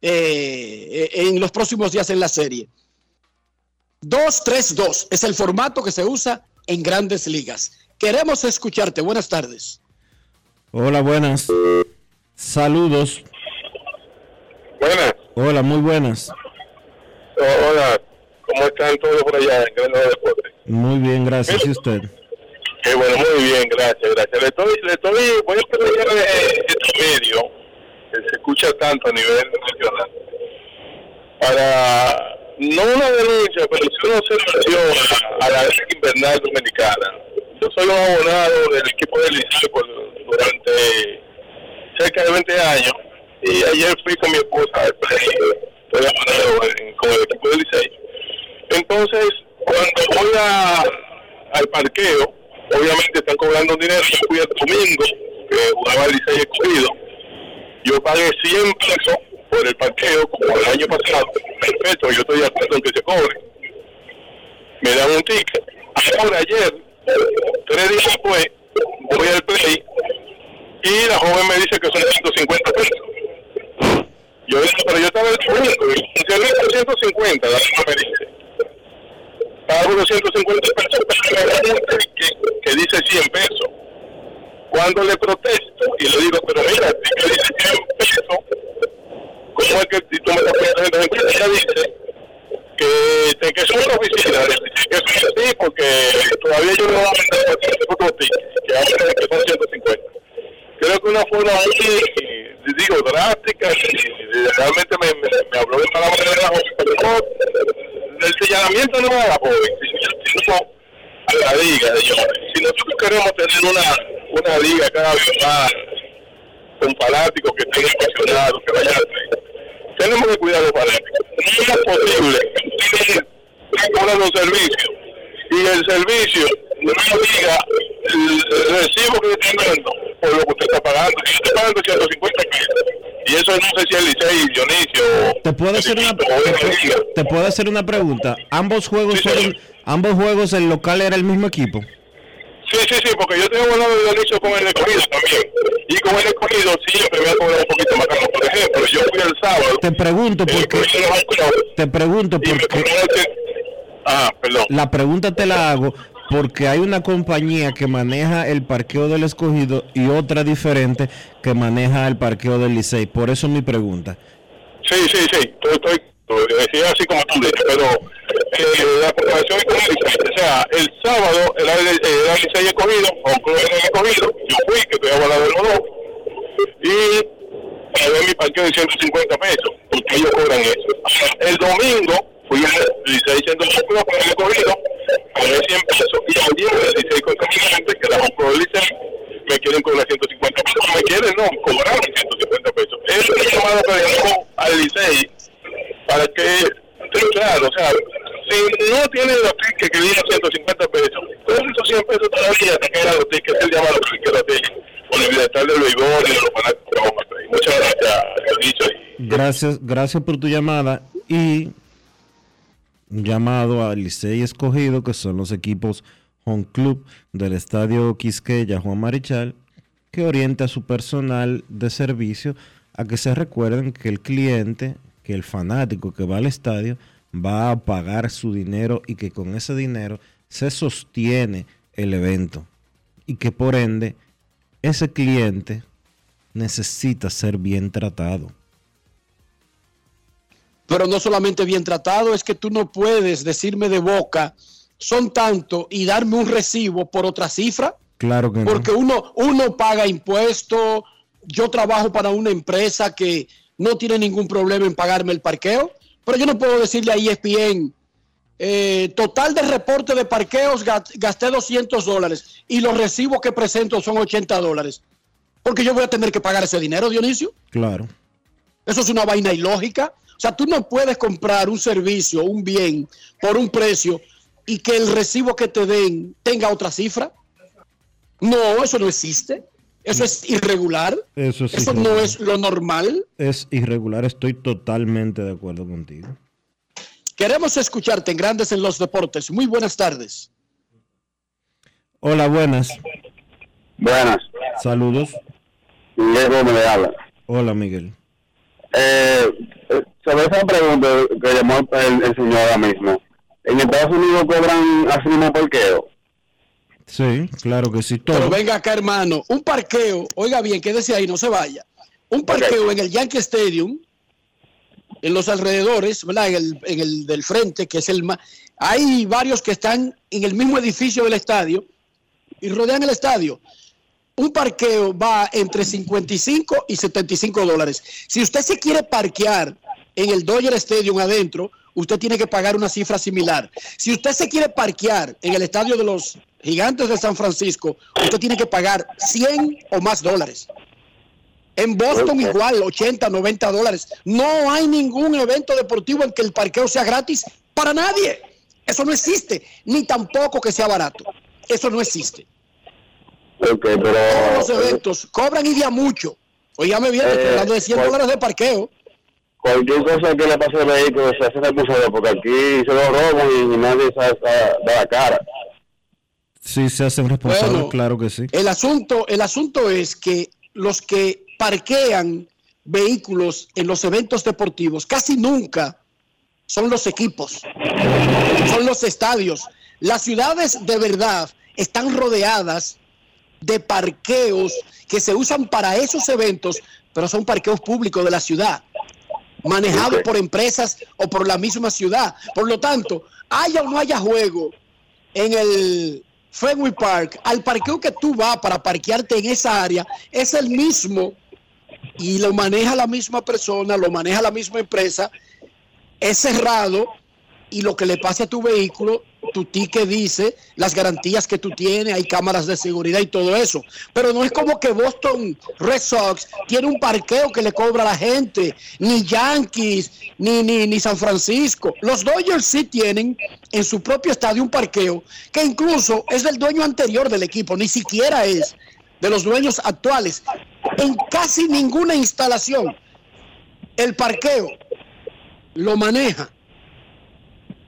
eh, en los próximos días en la serie. 2-3-2 es el formato que se usa en grandes ligas. Queremos escucharte. Buenas tardes. Hola, buenas. Saludos. Buenas. Hola, muy buenas. Oh, Hola, ¿cómo están todos por allá en Grano de Deportes? Muy bien, gracias. ¿Y usted? Qué bueno, muy bien, gracias, gracias. Le estoy, le estoy, voy a aprovechar eh, este medio que se escucha tanto a nivel nacional para, no una denuncia, pero sí una observación a, la Liga Invernal Dominicana. Yo soy un abonado del equipo del Liceo durante cerca de 20 años y ayer fui con mi esposa al estoy abonado en- con el equipo del Liceo. Entonces, cuando voy al parqueo, obviamente están cobrando dinero, yo fui el domingo, que jugaba el Licey escogido, yo pagué 100 pesos por el parqueo, como el año pasado, perfecto, yo estoy de acuerdo en que se cobre. Me dan un ticket. Ahora, ayer, tres días después, voy al play y la joven me dice que son 150 pesos. Yo digo, pero yo estaba el domingo, y si el 150, la misma me dice pago los 150 pesos, pero me da un ticket que dice 100 pesos. Cuando le protesto y le digo, pero mira, ticket dice 100 pesos, ¿cómo es que si tú me cuenta? Ella dice que, te- que es una oficina, que es así porque todavía yo no voy a vender otro ticket, que ahora que son 150. Creo que una forma muy, digo, drástica, y- realmente me, me, me habló de mala manera la pero no, el señalamiento no es a la joven, sino a la liga, señores. Si nosotros queremos tener una, una liga cada vez más con fanáticos que estén apasionados, que vayan play. Tenemos que cuidar los fanáticos. No es posible que cobrando servicio y el servicio no diga el, el recibo que está dando por lo que usted está pagando. Si yo estoy pagando 150 pesos, y eso no sé si es Licey, Dionisio, ¿Te puedo hacer una, te puedo hacer una pregunta? ¿Ambos juegos fueron, ambos juegos el local era el mismo equipo? Sí, sí, sí, porque yo tengo de Dionisio con el escogido también. Y con el escogido siempre me ha cobrado un poquito más caro. Por ejemplo, yo fui el sábado. Te pregunto porque te pregunto porque Ah, perdón. la pregunta te la hago porque hay una compañía que maneja el parqueo del escogido y otra diferente que maneja el parqueo del Licey. Por eso mi pregunta. Sí, sí, sí, estoy, estoy, decía así como tú dices, pero eh, la comparación es con el. O sea, el sábado el, era el Licey escogido, o club era el escogido, yo fui, que estoy hablando de los dos, y pagué mi parqueo de 150 pesos, porque ellos cobran eso. El domingo fui al Licey un club con el escogido, pagué 100 pesos, y ayer el Licey mi gente, que club del Licey, me quieren cobrar 150 pesos, me quieren, no, cobraron 150 pesos. Es una llamada que hago al Licey para que claro, o sea, si no tienen los tickets que vienen 150 pesos, todos esos 100 pesos todavía te quedan los tickets, el llamado que quiero hacer por el bienestar del béisbol y los fanáticos a. Muchas gracias, Dionisio. Gracias, gracias por tu llamada y un llamado al Licey escogido, que son los equipos Home Club del Estadio Quisqueya Juan Marichal, que orienta a su personal de servicio a que se recuerden que el cliente, que el fanático que va al estadio, va a pagar su dinero y que con ese dinero se sostiene el evento y que por ende ese cliente necesita ser bien tratado. Pero no solamente bien tratado, es que tú no puedes decirme de boca, son tanto y darme un recibo por otra cifra, Claro que no. porque uno, uno paga impuestos, yo trabajo para una empresa que no tiene ningún problema en pagarme el parqueo, pero yo no puedo decirle a ESPN, eh, total de reporte de parqueos ga- gasté 200 dólares y los recibos que presento son 80 dólares, porque yo voy a tener que pagar ese dinero, Dionisio. Claro. Eso es una vaina ilógica. O sea, tú no puedes comprar un servicio, un bien, por un precio y que el recibo que te den tenga otra cifra. No, eso no existe. Eso es irregular. Eso, sí Eso no es lo normal. es irregular, estoy totalmente de acuerdo contigo. Queremos escucharte en Grandes en los Deportes. Muy buenas tardes. Hola, buenas. Buenas. Saludos. Miguel Gómez le habla. Hola, Miguel. Eh, eh, sobre esa pregunta que llamó el, el señor ahora mismo, ¿en Estados Unidos cobran así mismo parqueo? Sí, claro que sí. Pero Todo. venga acá, hermano. Un parqueo, oiga bien, quédese ahí, no se vaya. Un parqueo en el Yankee Stadium, en los alrededores, ¿verdad? En el, en el del frente, que es el más. Hay varios que están en el mismo edificio del estadio y rodean el estadio. Un parqueo va entre 55 y 75 dólares. Si usted se quiere parquear en el Dodger Stadium adentro, usted tiene que pagar una cifra similar. Si usted se quiere parquear en el estadio de los Gigantes de San Francisco, usted tiene que pagar 100 o más dólares. En Boston igual, 80, 90 dólares. No hay ningún evento deportivo en que el parqueo sea gratis para nadie. Eso no existe, ni tampoco que sea barato. Eso no existe. Ok, pero... Todos los eventos cobran y día mucho. Oígame bien, estoy Eh, hablando de 100 ¿cuál- dólares de parqueo. Cualquier cosa que le pase al vehículo se hace responsable porque aquí se lo roban y, nadie sabe- da la cara. Sí, se hacen responsables, Bueno, claro que sí. El asunto, el asunto es que los que parquean vehículos en los eventos deportivos casi nunca son los equipos, son los estadios. Las ciudades de verdad están rodeadas de parqueos que se usan para esos eventos, pero son parqueos públicos de la ciudad, manejados por empresas o por la misma ciudad. Por lo tanto, haya o no haya juego en el Fenway Park, al parqueo que tú vas para parquearte en esa área, es el mismo y lo maneja la misma persona, lo maneja la misma empresa, es cerrado y lo que le pase a tu vehículo tu ticket dice las garantías que tú tienes, hay cámaras de seguridad y todo eso. Pero no es como que Boston Red Sox tiene un parqueo que le cobra a la gente, ni Yankees, ni, ni, ni San Francisco. Los Dodgers sí tienen en su propio estadio un parqueo que incluso es del dueño anterior del equipo, ni siquiera es de los dueños actuales. En casi ninguna instalación el parqueo lo maneja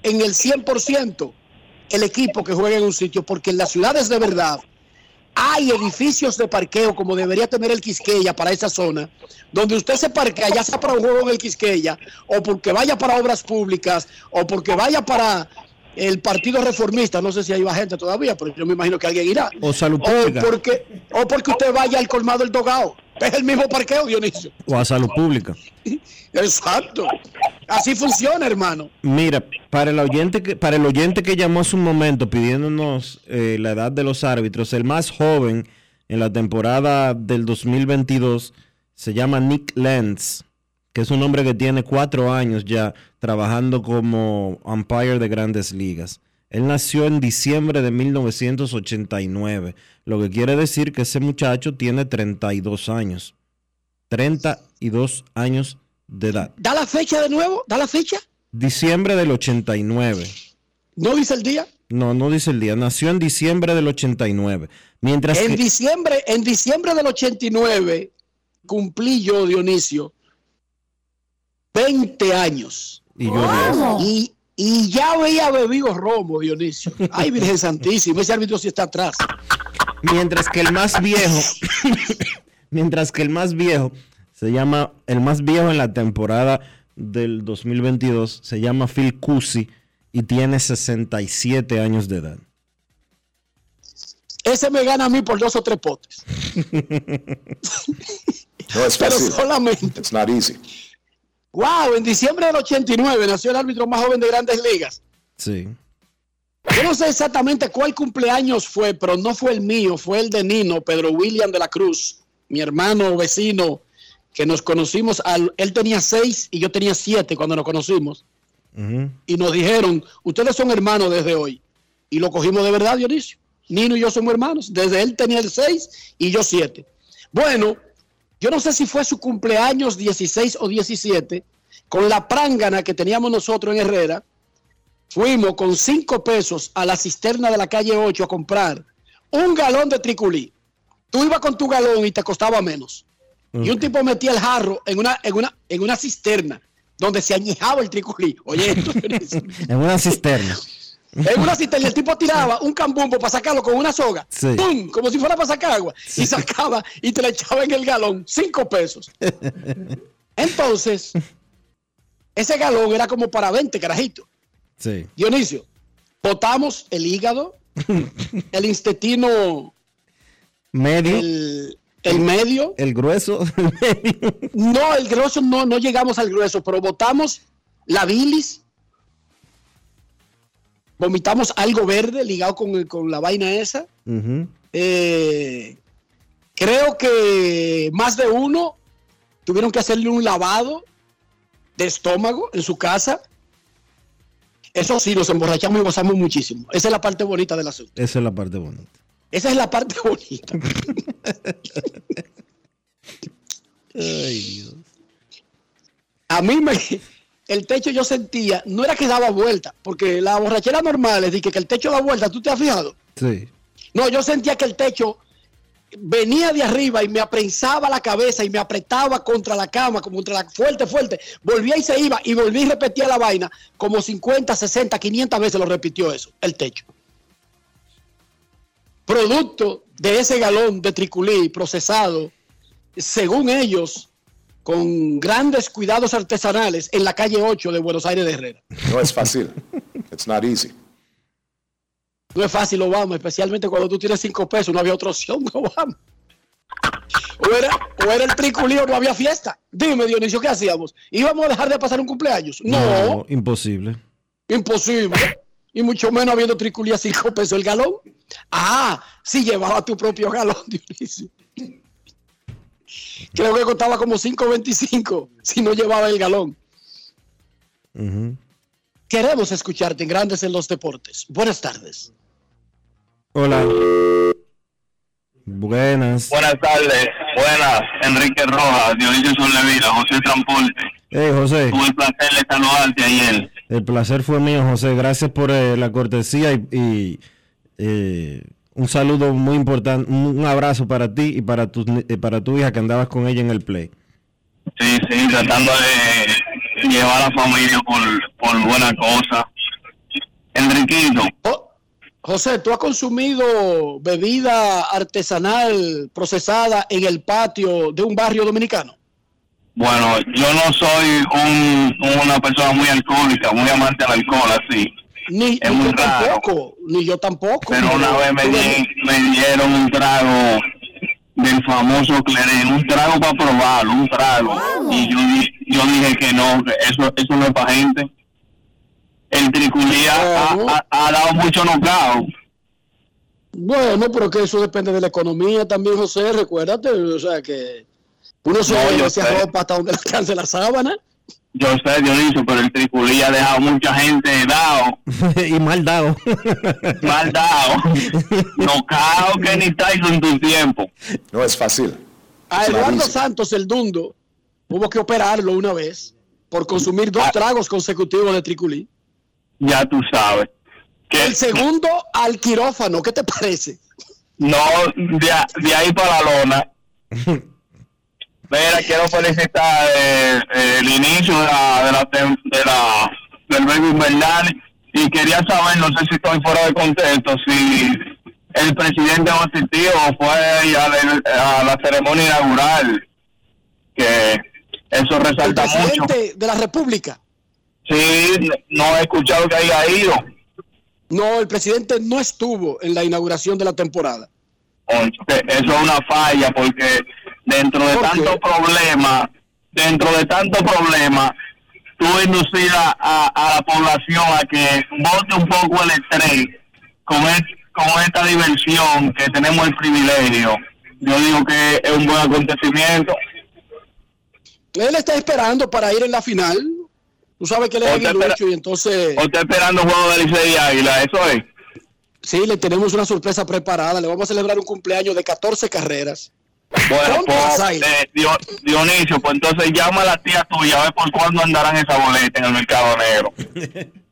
en el 100% el equipo que juega en un sitio, porque en las ciudades de verdad hay edificios de parqueo como debería tener el Quisqueya para esa zona, donde usted se parquea ya sea para un juego en el Quisqueya, o porque vaya para obras públicas, o porque vaya para el Partido Reformista, no sé si ahí va gente todavía, pero yo me imagino que alguien irá. O salud O pública. porque, o porque usted vaya al colmado del Dogao. Es el mismo parqueo, Dionisio. O a salud pública. Exacto. Así funciona, hermano. Mira, para el oyente que, para el oyente que llamó hace un momento pidiéndonos eh, la edad de los árbitros, el más joven en la temporada del 2022 se llama Nick Lenz, que es un hombre que tiene cuatro años ya trabajando como umpire de grandes ligas. Él nació en diciembre de 1989, lo que quiere decir que ese muchacho tiene 32 años. 32 años de edad. Da la fecha de nuevo, da la fecha. Diciembre del 89. ¿No dice el día? No, no dice el día. Nació en diciembre del 89. Mientras En que... diciembre, en diciembre del 89 cumplí yo, Dionisio, 20 años. Y yo Y, y ya había bebido romo, Dionisio. Ay, Virgen Santísima, ese árbitro sí está atrás. Mientras que el más viejo, mientras que el más viejo se llama, el más viejo en la temporada del 2022 se llama Phil Cusi y tiene 67 años de edad. Ese me gana a mí por dos o tres potes. No es Pero fácil. solamente. It's not easy. Wow, en diciembre del 89 nació el árbitro más joven de grandes ligas. Sí. Yo no sé exactamente cuál cumpleaños fue, pero no fue el mío, fue el de Nino, Pedro William de la Cruz, mi hermano vecino, que nos conocimos, al, él tenía seis y yo tenía siete cuando nos conocimos, y nos dijeron, ustedes son hermanos desde hoy, y lo cogimos de verdad, Dionisio. Nino y yo somos hermanos, desde él tenía el seis y yo siete. Bueno, yo no sé si fue su cumpleaños 16 o 17, con la prángana que teníamos nosotros en Herrera, fuimos con cinco pesos a la cisterna de la calle 8 a comprar un galón de triculí. Tú ibas con tu galón y te costaba menos. Y un tipo metía el jarro en una, en una, en una cisterna donde se añejaba el triculí. Oye, esto, En una cisterna. En una cisterna el tipo tiraba un cambumbo para sacarlo con una soga. Sí. ¡Pum! Como si fuera para sacar agua. Y sacaba y te la echaba en el galón. Cinco pesos. Entonces, ese galón era como para 20 carajitos. Sí. Dionisio, botamos el hígado, el intestino, Medio. el, el medio. El grueso. No, el grueso no, no llegamos al grueso, pero botamos la bilis, vomitamos algo verde ligado con, el- con la vaina esa. Eh, creo que más de uno tuvieron que hacerle un lavado de estómago en su casa. Eso sí, nos emborrachamos y gozamos muchísimo. Esa es la parte bonita del asunto. Esa es la parte bonita. Esa es la parte bonita. Ay, Dios. A mí me, el techo yo sentía, no era que daba vuelta, porque la borrachera normal es de que, que el techo da vuelta, ¿tú te has fijado? Sí. No, yo sentía que el techo venía de arriba y me aprensaba la cabeza y me apretaba contra la cama, como contra la fuerte, fuerte. Volvía y se iba y volví y repetía la vaina como 50, 60, 500 veces lo repitió eso, el techo. Producto de ese galón de triculí procesado, según ellos, con grandes cuidados artesanales en la calle 8 de Buenos Aires de Herrera. No es fácil. It's not easy. No es fácil, Obama, especialmente cuando tú tienes cinco pesos, no había otra opción, Obama. O era, o era el triculí o no había fiesta. Dime, Dionisio, ¿qué hacíamos? ¿Íbamos a dejar de pasar un cumpleaños? No, imposible. imposible. Y mucho menos habiendo triculí a cinco pesos el galón. Ah, si llevaba tu propio galón, Dionisio. Creo que costaba como 5.25 si no llevaba el galón. Queremos escucharte en Grandes en los Deportes. Buenas tardes. Hola. Buenas. Buenas tardes, buenas, Enrique Rojas, Dionisio Sollevila, José Transporte. Hey, José. Tuve el placer de saludarte ayer. El placer fue mío, José. Gracias por eh, la cortesía y, y, eh, un saludo muy importante, un, abrazo para ti y para tu, eh, para tu hija que andabas con ella en el play. Sí, sí, tratando de llevar a la familia por, por buena cosa. Enriquito, José, ¿tú has consumido bebida artesanal procesada en el patio de un barrio dominicano? bueno, yo no soy un, una persona muy alcohólica, muy amante del alcohol, así. Ni, Es ni muy yo raro. tampoco, ni yo tampoco. Pero una vez me, di- me dieron un trago del famoso Cleren, un trago para probarlo, un trago. Y yo, di- yo dije que no, que eso, eso no es para gente. El triculía ha, ha- ha dado mucho knockout. Bueno, pero que eso depende de la economía también, José, recuérdate, o sea que uno se, No, se arropa hasta donde alcance la sábana. Yo sé, Dionisio, pero el triculía ha dejado mucha gente dado, y mal dado. mal dado. knockout que ni Tyson en tu tiempo. No es fácil. A Es Eduardo. Santos, el Dundo, hubo que operarlo una vez por consumir dos tragos consecutivos de triculí. Ya tú sabes. El segundo al quirófano, ¿qué te parece? No, de, de ahí para la lona. Mira, quiero felicitar eh, el inicio de la, de la, de la del béisbol invernal y quería saber, no sé si estoy fuera de contexto, si el presidente no asistió o fue a, la- a la ceremonia inaugural, que eso El resalta mucho. presidente de la República. Sí, no- no he escuchado que haya ido. No, el presidente no estuvo en la inauguración de la temporada. Eso es una falla porque dentro de tanto problema, dentro de tanto problema, tú inducir a, a- a la población a que vote un poco el estrés con, es- con esta diversión que tenemos el privilegio. Yo digo que es un buen acontecimiento. Él está esperando para ir en la final. Tú sabes que él es aguilucho y entonces... O está esperando el juego de Licey y Águila, eso es. Sí, le tenemos una sorpresa preparada. Le vamos a celebrar un cumpleaños de 14 carreras. Bueno, pues, eh, Dio- Dionisio, pues entonces llama a la tía tuya a ver por cuándo andarán esa boleta en el mercado negro.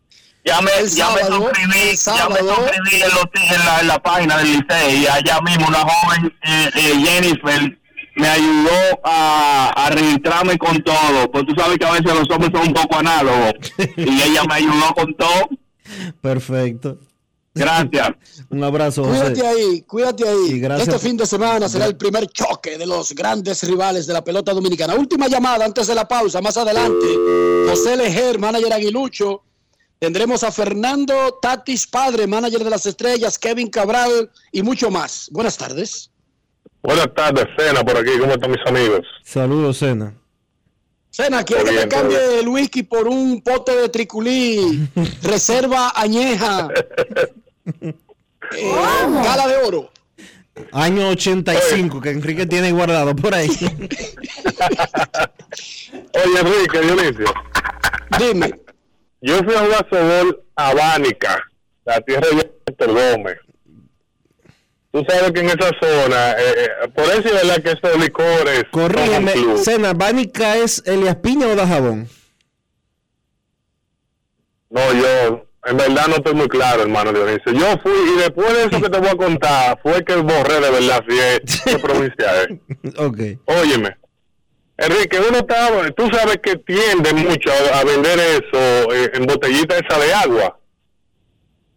Ya me, El ya me suscribí, ya me suscribí en, los- en la, en la página del Licey y allá mismo una joven, eh, eh, Jennifer, me ayudó a, a registrarme con todo. Pues tú sabes que a veces los hombres son un poco análogos y ella me ayudó con todo. Perfecto. Gracias. Un abrazo, Cuídate José. ahí, cuídate ahí. Y gracias este fin de semana será el primer choque de los grandes rivales de la pelota dominicana. Última llamada antes de la pausa, más adelante. José Lejer, manager aguilucho. Tendremos a Fernando Tatis Padre, manager de las estrellas, Kevin Cabral y mucho más. Buenas tardes. Buenas tardes, Cena, por aquí. ¿Cómo están mis amigos? Saludos, Cena. Cena, ¿quiere que te cambie el whisky por un pote de triculí? reserva añeja. eh, gala de oro. Año 85 que Enrique tiene guardado por ahí. Oye, Enrique, Dionisio. Dime. Yo fui a jugar softball a Bánica, la tierra de Héctor Gómez. Tú sabes que en esa zona, eh, eh, por eso es verdad que esos licores. Corrígeme. Cena, ¿Bánica es Elias Piña o Dajabón? No, yo en verdad no estoy muy claro, hermano Dionisio. Yo fui y después de eso que te voy a contar, fue que borré de verdad si es qué provincia es. Ok. Óyeme, Enrique, uno está, tú sabes que tiende mucho a, a vender eso eh, en botellita esa de agua.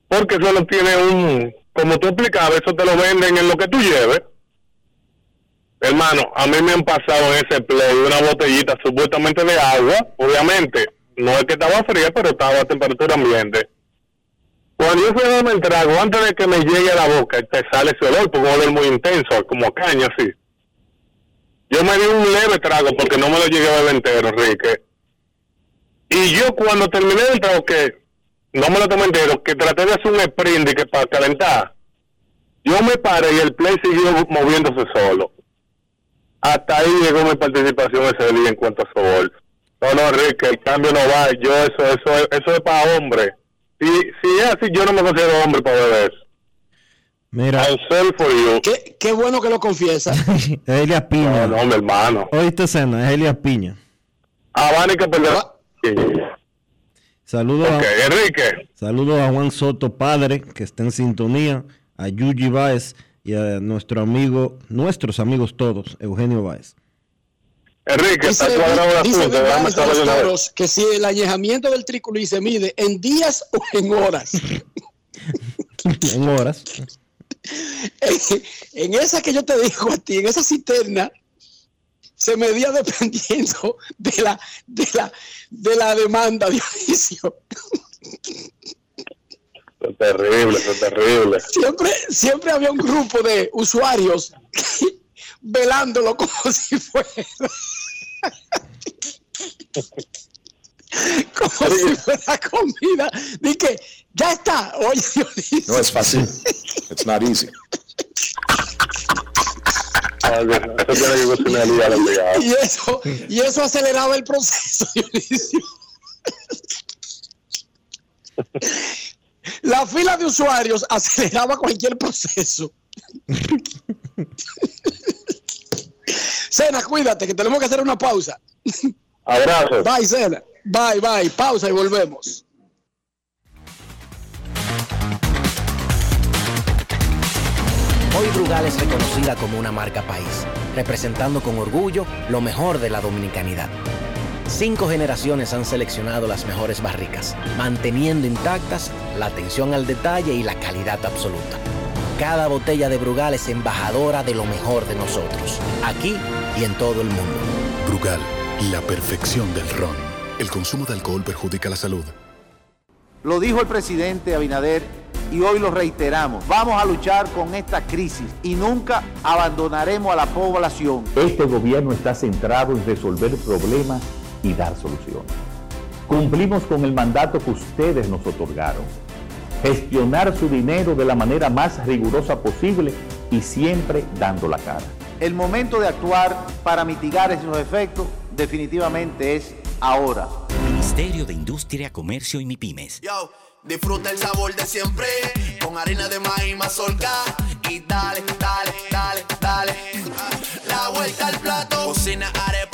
Porque solo tiene un, como tú explicabas, eso te lo venden en lo que tú lleves. Hermano, a mí me han pasado en ese play una botellita supuestamente de agua, obviamente, no es que estaba fría, pero estaba a temperatura ambiente. Cuando yo fui a el trago, antes de que me llegue a la boca, te sale ese olor, porque un olor muy intenso, como caña así. Yo me di un leve trago porque no me lo llegué a beber entero, Enrique. Y yo cuando terminé el trago, que no me lo tomé entero, que traté de hacer un sprint y que para calentar, yo me paré y el play siguió moviéndose solo. Hasta ahí llegó mi participación ese día en cuanto a sobol. No, no, Enrique, el cambio no va. Yo, eso, eso, eso es para hombre. Si, si es así, yo no me considero hombre para beber. Mira. For you. Qué, qué bueno que lo confiesa. Elias Piña. No, no, mi hermano. Oíste cena, es Elias Piña. Habana que perder. Saludos Ok, a, Enrique. saludos a Juan Soto, padre, que está en sintonía, a Yuji Baez y a nuestro amigo, nuestros amigos todos, Eugenio Baez. Enrique, Dice, está cuadrado el dice asunto. Big déjame Baez de saber los toros que si el añejamiento del triculí se mide en días o en horas. en horas. en, en esa que yo te digo a ti, en esa cisterna, se medía dependiendo de la, de la, de la demanda, Dionisio. Es terrible, es terrible. Siempre, siempre había un grupo de usuarios velándolo como si fuera. como si fuera comida. Dije, ya está. Oye, Dionisio. No es fácil. It's not easy. Y eso, y eso aceleraba el proceso, Dionisio. La fila de usuarios aceleraba cualquier proceso. Cena, cuídate, que tenemos que hacer una pausa. Abrazos. Bye, Cena. Bye, bye. Pausa y volvemos. Hoy Brugal es reconocida como una marca país, representando con orgullo lo mejor de la dominicanidad. Cinco generaciones han seleccionado las mejores barricas, manteniendo intactas la atención al detalle y la calidad absoluta. Cada botella de Brugal es embajadora de lo mejor de nosotros, aquí y en todo el mundo. Brugal, la perfección del ron. El consumo de alcohol perjudica la salud. Lo dijo el presidente Abinader y hoy lo reiteramos. Vamos a luchar con esta crisis y nunca abandonaremos a la población. Este gobierno está centrado en resolver problemas y dar soluciones. Cumplimos con el mandato que ustedes nos otorgaron. Gestionar su dinero de la manera más rigurosa posible y siempre dando la cara. El momento de actuar para mitigar esos efectos definitivamente es ahora. Ministerio de Industria, Comercio y MIPIMES. Yo, disfruta el sabor de siempre con harina de maíz mazorca y dale, dale, dale, dale. La vuelta al plato, cocina arepa,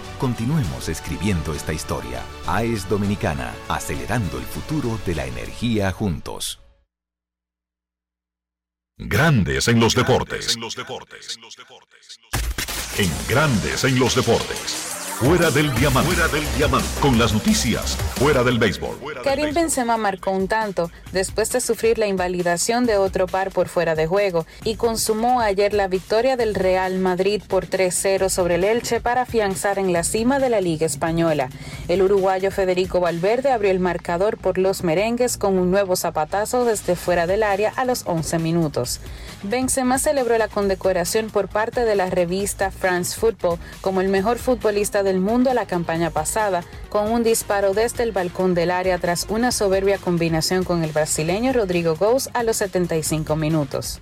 Continuemos escribiendo esta historia. AES Dominicana, acelerando el futuro de la energía juntos. Grandes en los deportes. En Grandes en los deportes. Fuera del diamante. Fuera del diamante. Con las noticias. Fuera del béisbol. Karim Benzema marcó un tanto después de sufrir la invalidación de otro par por fuera de juego y consumó ayer la victoria del Real Madrid por 3-0 sobre el Elche para afianzar en la cima de la Liga Española. El uruguayo Federico Valverde abrió el marcador por los merengues con un nuevo zapatazo desde fuera del área a los 11 minutos. Benzema celebró la condecoración por parte de la revista France Football como el mejor futbolista del mundo la campaña pasada, con un disparo desde el balcón del área tras una soberbia combinación con el brasileño Rodrigo Gous a los 75 minutos.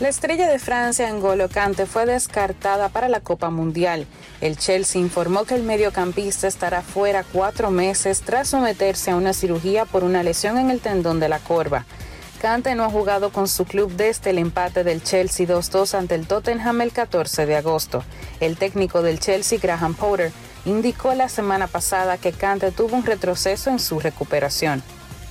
La estrella de Francia, N'Golo Kante, fue descartada para la Copa Mundial. El Chelsea informó que el mediocampista estará fuera cuatro meses tras someterse a una cirugía por una lesión en el tendón de la corva. Kante no ha jugado con su club desde el empate del Chelsea 2-2 ante el Tottenham el 14 de agosto. El técnico del Chelsea, Graham Potter, indicó la semana pasada que Kante tuvo un retroceso en su recuperación.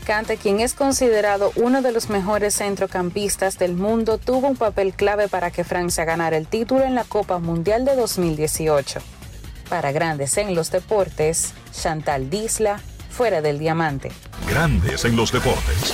Cante, quien es considerado uno de los mejores centrocampistas del mundo, tuvo un papel clave para que Francia ganara el título en la Copa Mundial de 2018. Para Grandes en los Deportes, Chantal Disla, fuera del diamante. Grandes en los deportes.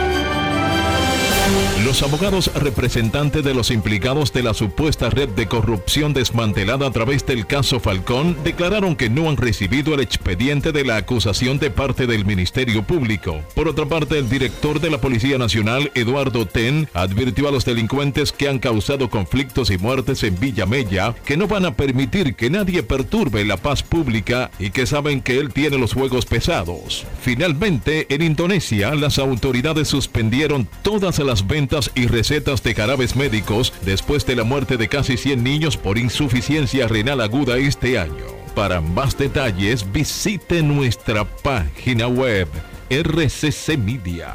Los abogados representantes de los implicados de la supuesta red de corrupción desmantelada a través del caso Falcón declararon que no han recibido el expediente de la acusación de parte del Ministerio Público. Por otra parte, el director de la Policía Nacional, Eduardo Ten, advirtió a los delincuentes que han causado conflictos y muertes en Villa Mella que no van a permitir que nadie perturbe la paz pública y que saben que él tiene los juegos pesados. Finalmente, en Indonesia, las autoridades suspendieron todas las ventas y recetas de jarabes médicos después de la muerte de casi 100 niños por insuficiencia renal aguda este año. Para más detalles visite nuestra página web rccmedia.com.do.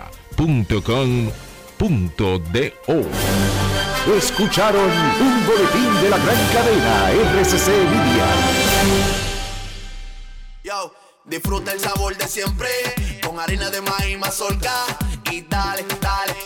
Escucharon un boletín de la gran cadena RCC Media. Yo, disfruta el sabor de siempre con harina de maíz mazorca y dale, dale, dale, dale.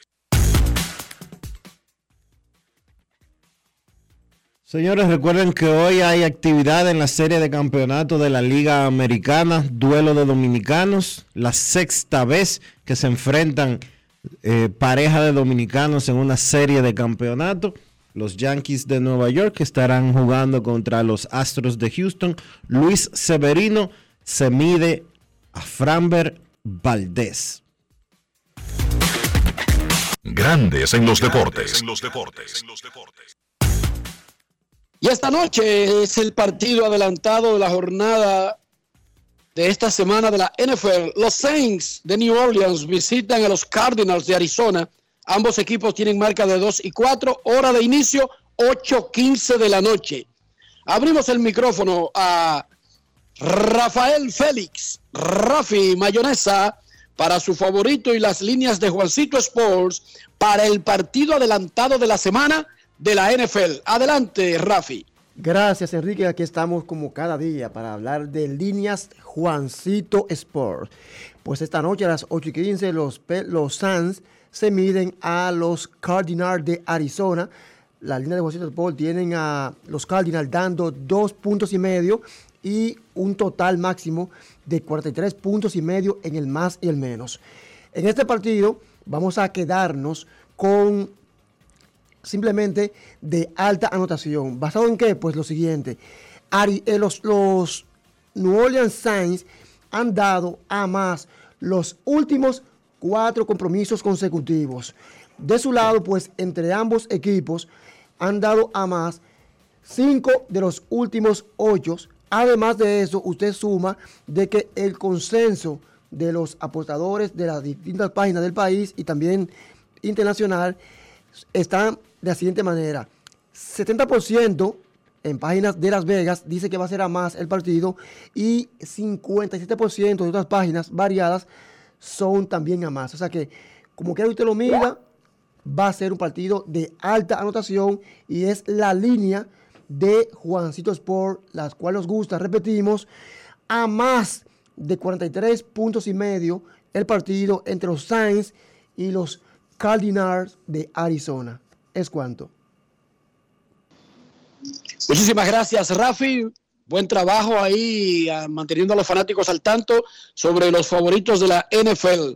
Señores, recuerden que hoy hay actividad en la serie de campeonato de la Liga Americana, duelo de dominicanos, la sexta vez que se enfrentan eh, pareja de dominicanos en una serie de campeonato. Los Yankees de Nueva York estarán jugando contra los Astros de Houston. Luis Severino se mide a Framber Valdés. Grandes en los deportes. Y esta noche es el partido adelantado de la jornada de esta semana de la NFL. Los Saints de New Orleans visitan a los Cardinals de Arizona. Ambos equipos tienen marca de 2 y 4. Hora de inicio, 8.15 de la noche. Abrimos el micrófono a Rafael Félix, Rafi Mayonesa, para su favorito y las líneas de Juancito Sports para el partido adelantado de la semana de la NFL. Adelante, Rafi. Gracias, Enrique. Aquí estamos como cada día para hablar de líneas Juancito Sport. Pues esta noche a las 8 y 15 los, los Suns se miden a los Cardinals de Arizona. La línea de Juancito Sport tienen a los Cardinals dando dos puntos y medio y un total máximo de 43 puntos y medio en el más y el menos. En este partido vamos a quedarnos con simplemente de alta anotación. ¿Basado en qué? Pues lo siguiente. Eh, los, los New Orleans Saints han dado a más los últimos cuatro compromisos consecutivos. De su lado, pues entre ambos equipos han dado a más cinco de los últimos ocho. Además de eso, usted suma de que el consenso de los apostadores de las distintas páginas del país y también internacional están de la siguiente manera. 70% en páginas de Las Vegas dice que va a ser a más el partido y 57% de otras páginas variadas son también a más. O sea que, como quiera usted lo mira, va a ser un partido de alta anotación y es la línea de Juancito Sport, las cuales nos gusta, repetimos, a más de 43 puntos y medio el partido entre los Saints y los Cardinals de Arizona. Es cuánto. Muchísimas gracias, Rafi. Buen trabajo ahí, ah, manteniendo a los fanáticos al tanto sobre los favoritos de la NFL.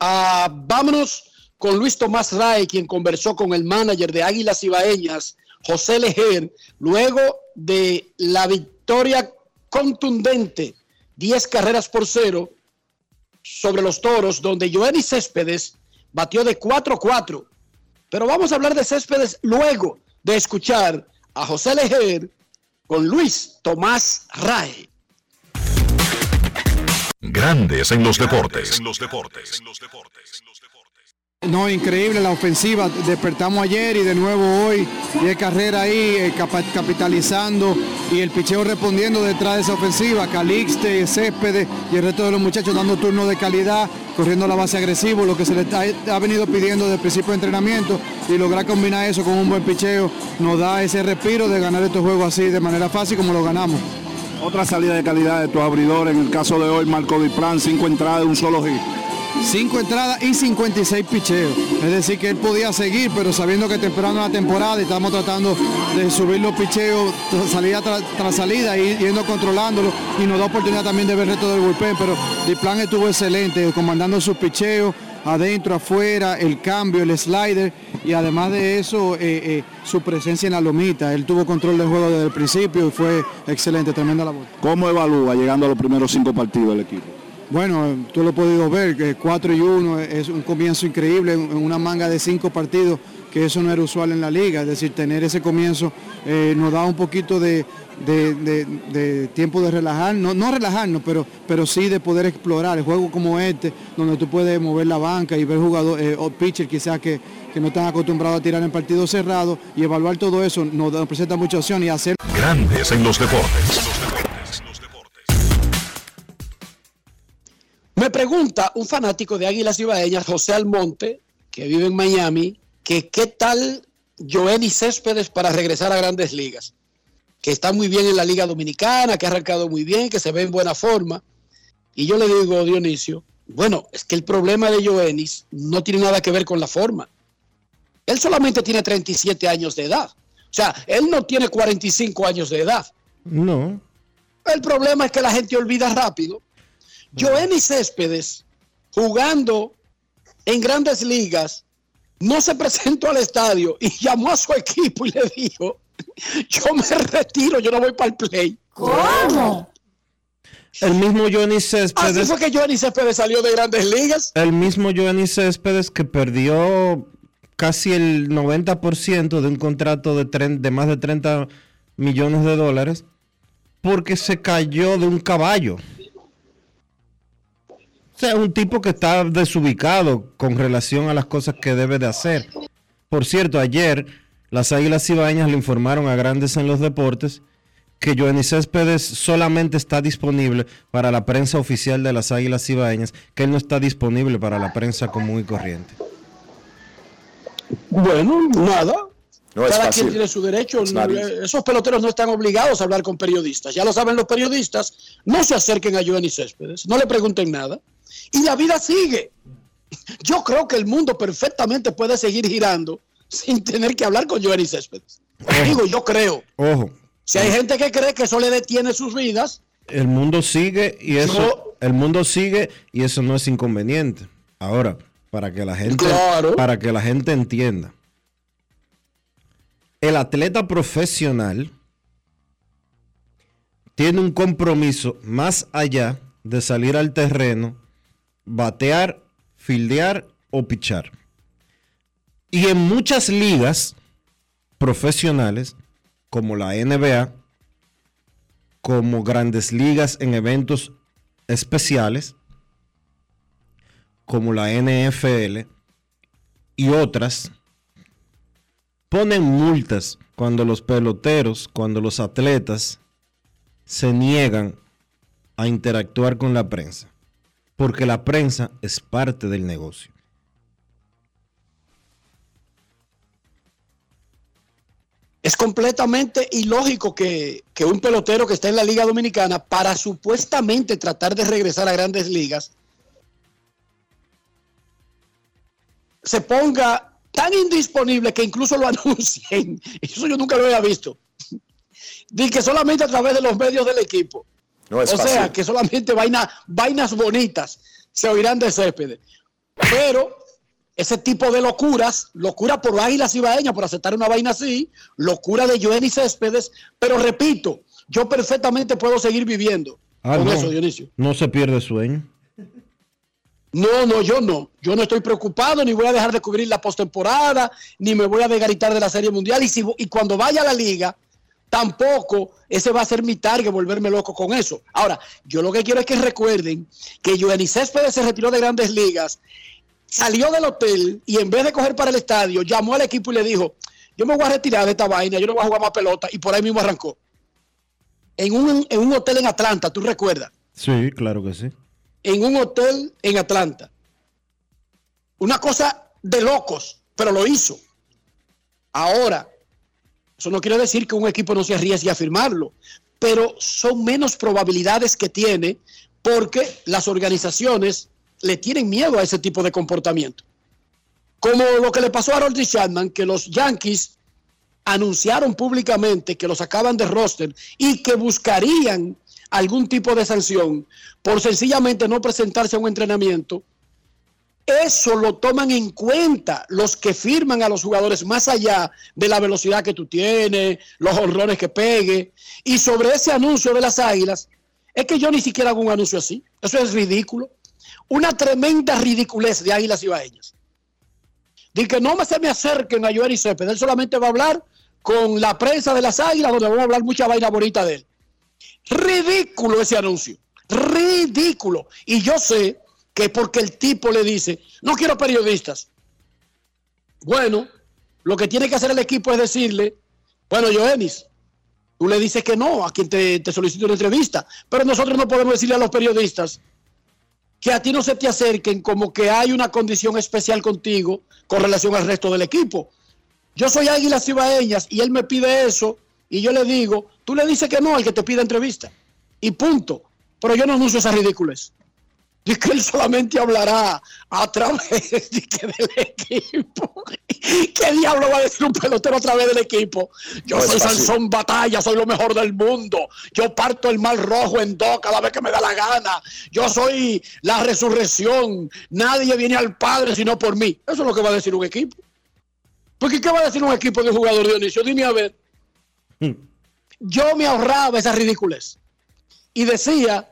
Ah, vámonos con Luis Tomás Ray, quien conversó con el manager de Águilas Ibaeñas, José Lejer, luego de la victoria contundente, 10 carreras por cero, sobre los toros, donde Joenny Céspedes batió de 4-4. Pero vamos a hablar de Céspedes luego de escuchar a José Lejer con Luis Tomás Ray. Grandes en los deportes. No, increíble la ofensiva. Despertamos ayer y de nuevo hoy. Y carrera ahí eh, capitalizando y el picheo respondiendo detrás de esa ofensiva. Calixte, Céspedes y el resto de los muchachos dando turnos de calidad, corriendo la base agresivo, lo que se le ha, venido pidiendo desde el principio de entrenamiento y lograr combinar eso con un buen picheo nos da ese respiro de ganar estos juegos así de manera fácil como lo ganamos. Otra salida de calidad de tu abridor, en el caso de hoy, Marco Diplan, cinco entradas un solo hit. 5 entradas y 56 picheos. Es decir, que él podía seguir, pero sabiendo que temprano la temporada y estamos tratando de subir los picheos salida tras, salida y yendo controlándolo y nos da oportunidad también de ver el resto del bullpen, pero plan estuvo excelente, comandando sus picheos adentro, afuera, el cambio, el slider y además de eso, eh, eh, su presencia en la lomita. Él tuvo control del juego desde el principio y fue excelente, tremenda la voz. ¿Cómo evalúa llegando a los primeros cinco partidos el equipo? Bueno, tú lo has podido ver, que 4 y 1 es un comienzo increíble en una manga de cinco partidos, que eso no era usual en la liga, es decir, tener ese comienzo eh, nos da un poquito de, tiempo de relajarnos, no, relajarnos, pero, pero sí de poder explorar el juego como este, donde tú puedes mover la banca y ver jugadores eh, o pitchers quizás que, que no están acostumbrados a tirar en partidos cerrados y evaluar todo eso nos, nos presenta mucha opción y hacer... Grandes en los deportes. Me pregunta un fanático de Águilas Ibaeñas, José Almonte, que vive en Miami, que qué tal Joenny Céspedes para regresar a grandes ligas. Que está muy bien en la Liga Dominicana, que ha arrancado muy bien, que se ve en buena forma. Y yo le digo, Dionisio, bueno, es que el problema de Joenny no tiene nada que ver con la forma. Él solamente tiene 37 años de edad. O sea, él no tiene 45 años de edad. No. El problema es que la gente olvida rápido Joenny Céspedes, jugando en grandes ligas, no se presentó al estadio y llamó a su equipo y le dijo, yo me retiro, yo no voy para el play. ¿Cómo? El mismo Johnny Céspedes. Así fue que Johnny Céspedes salió de grandes ligas. El mismo Johnny Céspedes que perdió casi el 90% de un contrato de, de más de 30 millones de dólares porque se cayó de un caballo. Sea, es un tipo que está desubicado con relación a las cosas que debe de hacer. Por cierto, ayer las Águilas Ibañas le informaron a Grandes en los Deportes que Joanny Céspedes solamente está disponible para la prensa oficial de las Águilas Ibañas, que él no está disponible para la prensa común y corriente. Bueno, nada. Cada quien tiene su derecho. Esos peloteros no están obligados a hablar con periodistas. Ya lo saben los periodistas. No se acerquen a Joanny Céspedes. No le pregunten nada y la vida sigue. Yo creo que el mundo perfectamente puede seguir girando sin tener que hablar con Johnny Céspedes. Digo, yo creo. Ojo. Si hay gente que cree que eso le detiene sus vidas. El mundo sigue y eso, el mundo sigue y eso no es inconveniente. Ahora, para que la gente, para que la gente entienda, el atleta profesional tiene un compromiso más allá de salir al terreno batear, fildear o pichar. Y en muchas ligas profesionales, como la NBA, como grandes ligas en eventos especiales, como la NFL y otras, ponen multas cuando los peloteros, cuando los atletas se niegan a interactuar con la prensa porque la prensa es parte del negocio. Es completamente ilógico que, un pelotero que está en la Liga Dominicana para supuestamente tratar de regresar a grandes ligas se ponga tan indisponible que incluso lo anuncien. Eso yo nunca lo había visto. Dice que solamente a través de los medios del equipo. No es o sea, fácil. que solamente vaina, vainas bonitas se oirán de Céspedes. Pero ese tipo de locuras, locura por Águilas Ibaeñas, por aceptar una vaina así, locura de Joenny Céspedes, pero repito, yo perfectamente puedo seguir viviendo Ah, con no. eso, Dionisio. No se pierde sueño. No, no, yo no. Yo no estoy preocupado, ni voy a dejar de cubrir la postemporada, ni me voy a desgaritar de la Serie Mundial. Y, si, y cuando vaya a la liga, tampoco ese va a ser mi target, volverme loco con eso. Ahora, yo lo que quiero es que recuerden que Joenny Céspedes se retiró de grandes ligas, salió del hotel y en vez de coger para el estadio, llamó al equipo y le dijo, yo me voy a retirar de esta vaina, yo no voy a jugar más pelota, y por ahí mismo arrancó. En un, en un hotel en Atlanta, tú recuerdas Sí, claro que sí. En un hotel en Atlanta. Una cosa de locos, pero lo hizo. Ahora, eso no quiere decir que un equipo no se arriesgue a firmarlo, pero son menos probabilidades que tiene porque las organizaciones le tienen miedo a ese tipo de comportamiento. Como lo que le pasó a Harold Chapman, que los Yankees anunciaron públicamente que lo sacaban de roster y que buscarían algún tipo de sanción por sencillamente no presentarse a un entrenamiento, eso lo toman en cuenta los que firman a los jugadores más allá de la velocidad que tú tienes, los honrones que pegue. Y sobre ese anuncio de las águilas, es que yo ni siquiera hago un anuncio así. Eso es ridículo. Una tremenda ridiculez de águilas ibaeñas. Dice que no me se me acerquen a Joel Cepeda. Él solamente va a hablar con la prensa de las águilas, donde vamos a hablar mucha vaina bonita de él. Ridículo ese anuncio. Ridículo. Y yo sé que porque el tipo le dice, no quiero periodistas. Bueno, lo que tiene que hacer el equipo es decirle, bueno, Joenis, tú le dices que no a quien te, te solicita una entrevista, pero nosotros no podemos decirle a los periodistas que a ti no se te acerquen como que hay una condición especial contigo con relación al resto del equipo. Yo soy Águilas Cibaeñas y él me pide eso y yo le digo, tú le dices que no al que te pide entrevista y punto. Pero yo no anuncio esas ridículas. Dice que él solamente hablará a través del equipo. ¿Qué diablo va a decir un pelotero a través del equipo? Yo No es soy. Sansón Batalla, soy lo mejor del mundo. Yo parto el mal rojo en dos cada vez que me da la gana. Yo soy la resurrección. Nadie viene al Padre sino por mí. Eso es lo que va a decir un equipo. Porque ¿qué va a decir un equipo de jugador Dionisio? Dime a ver. Yo me ahorraba esa ridiculez. Y decía,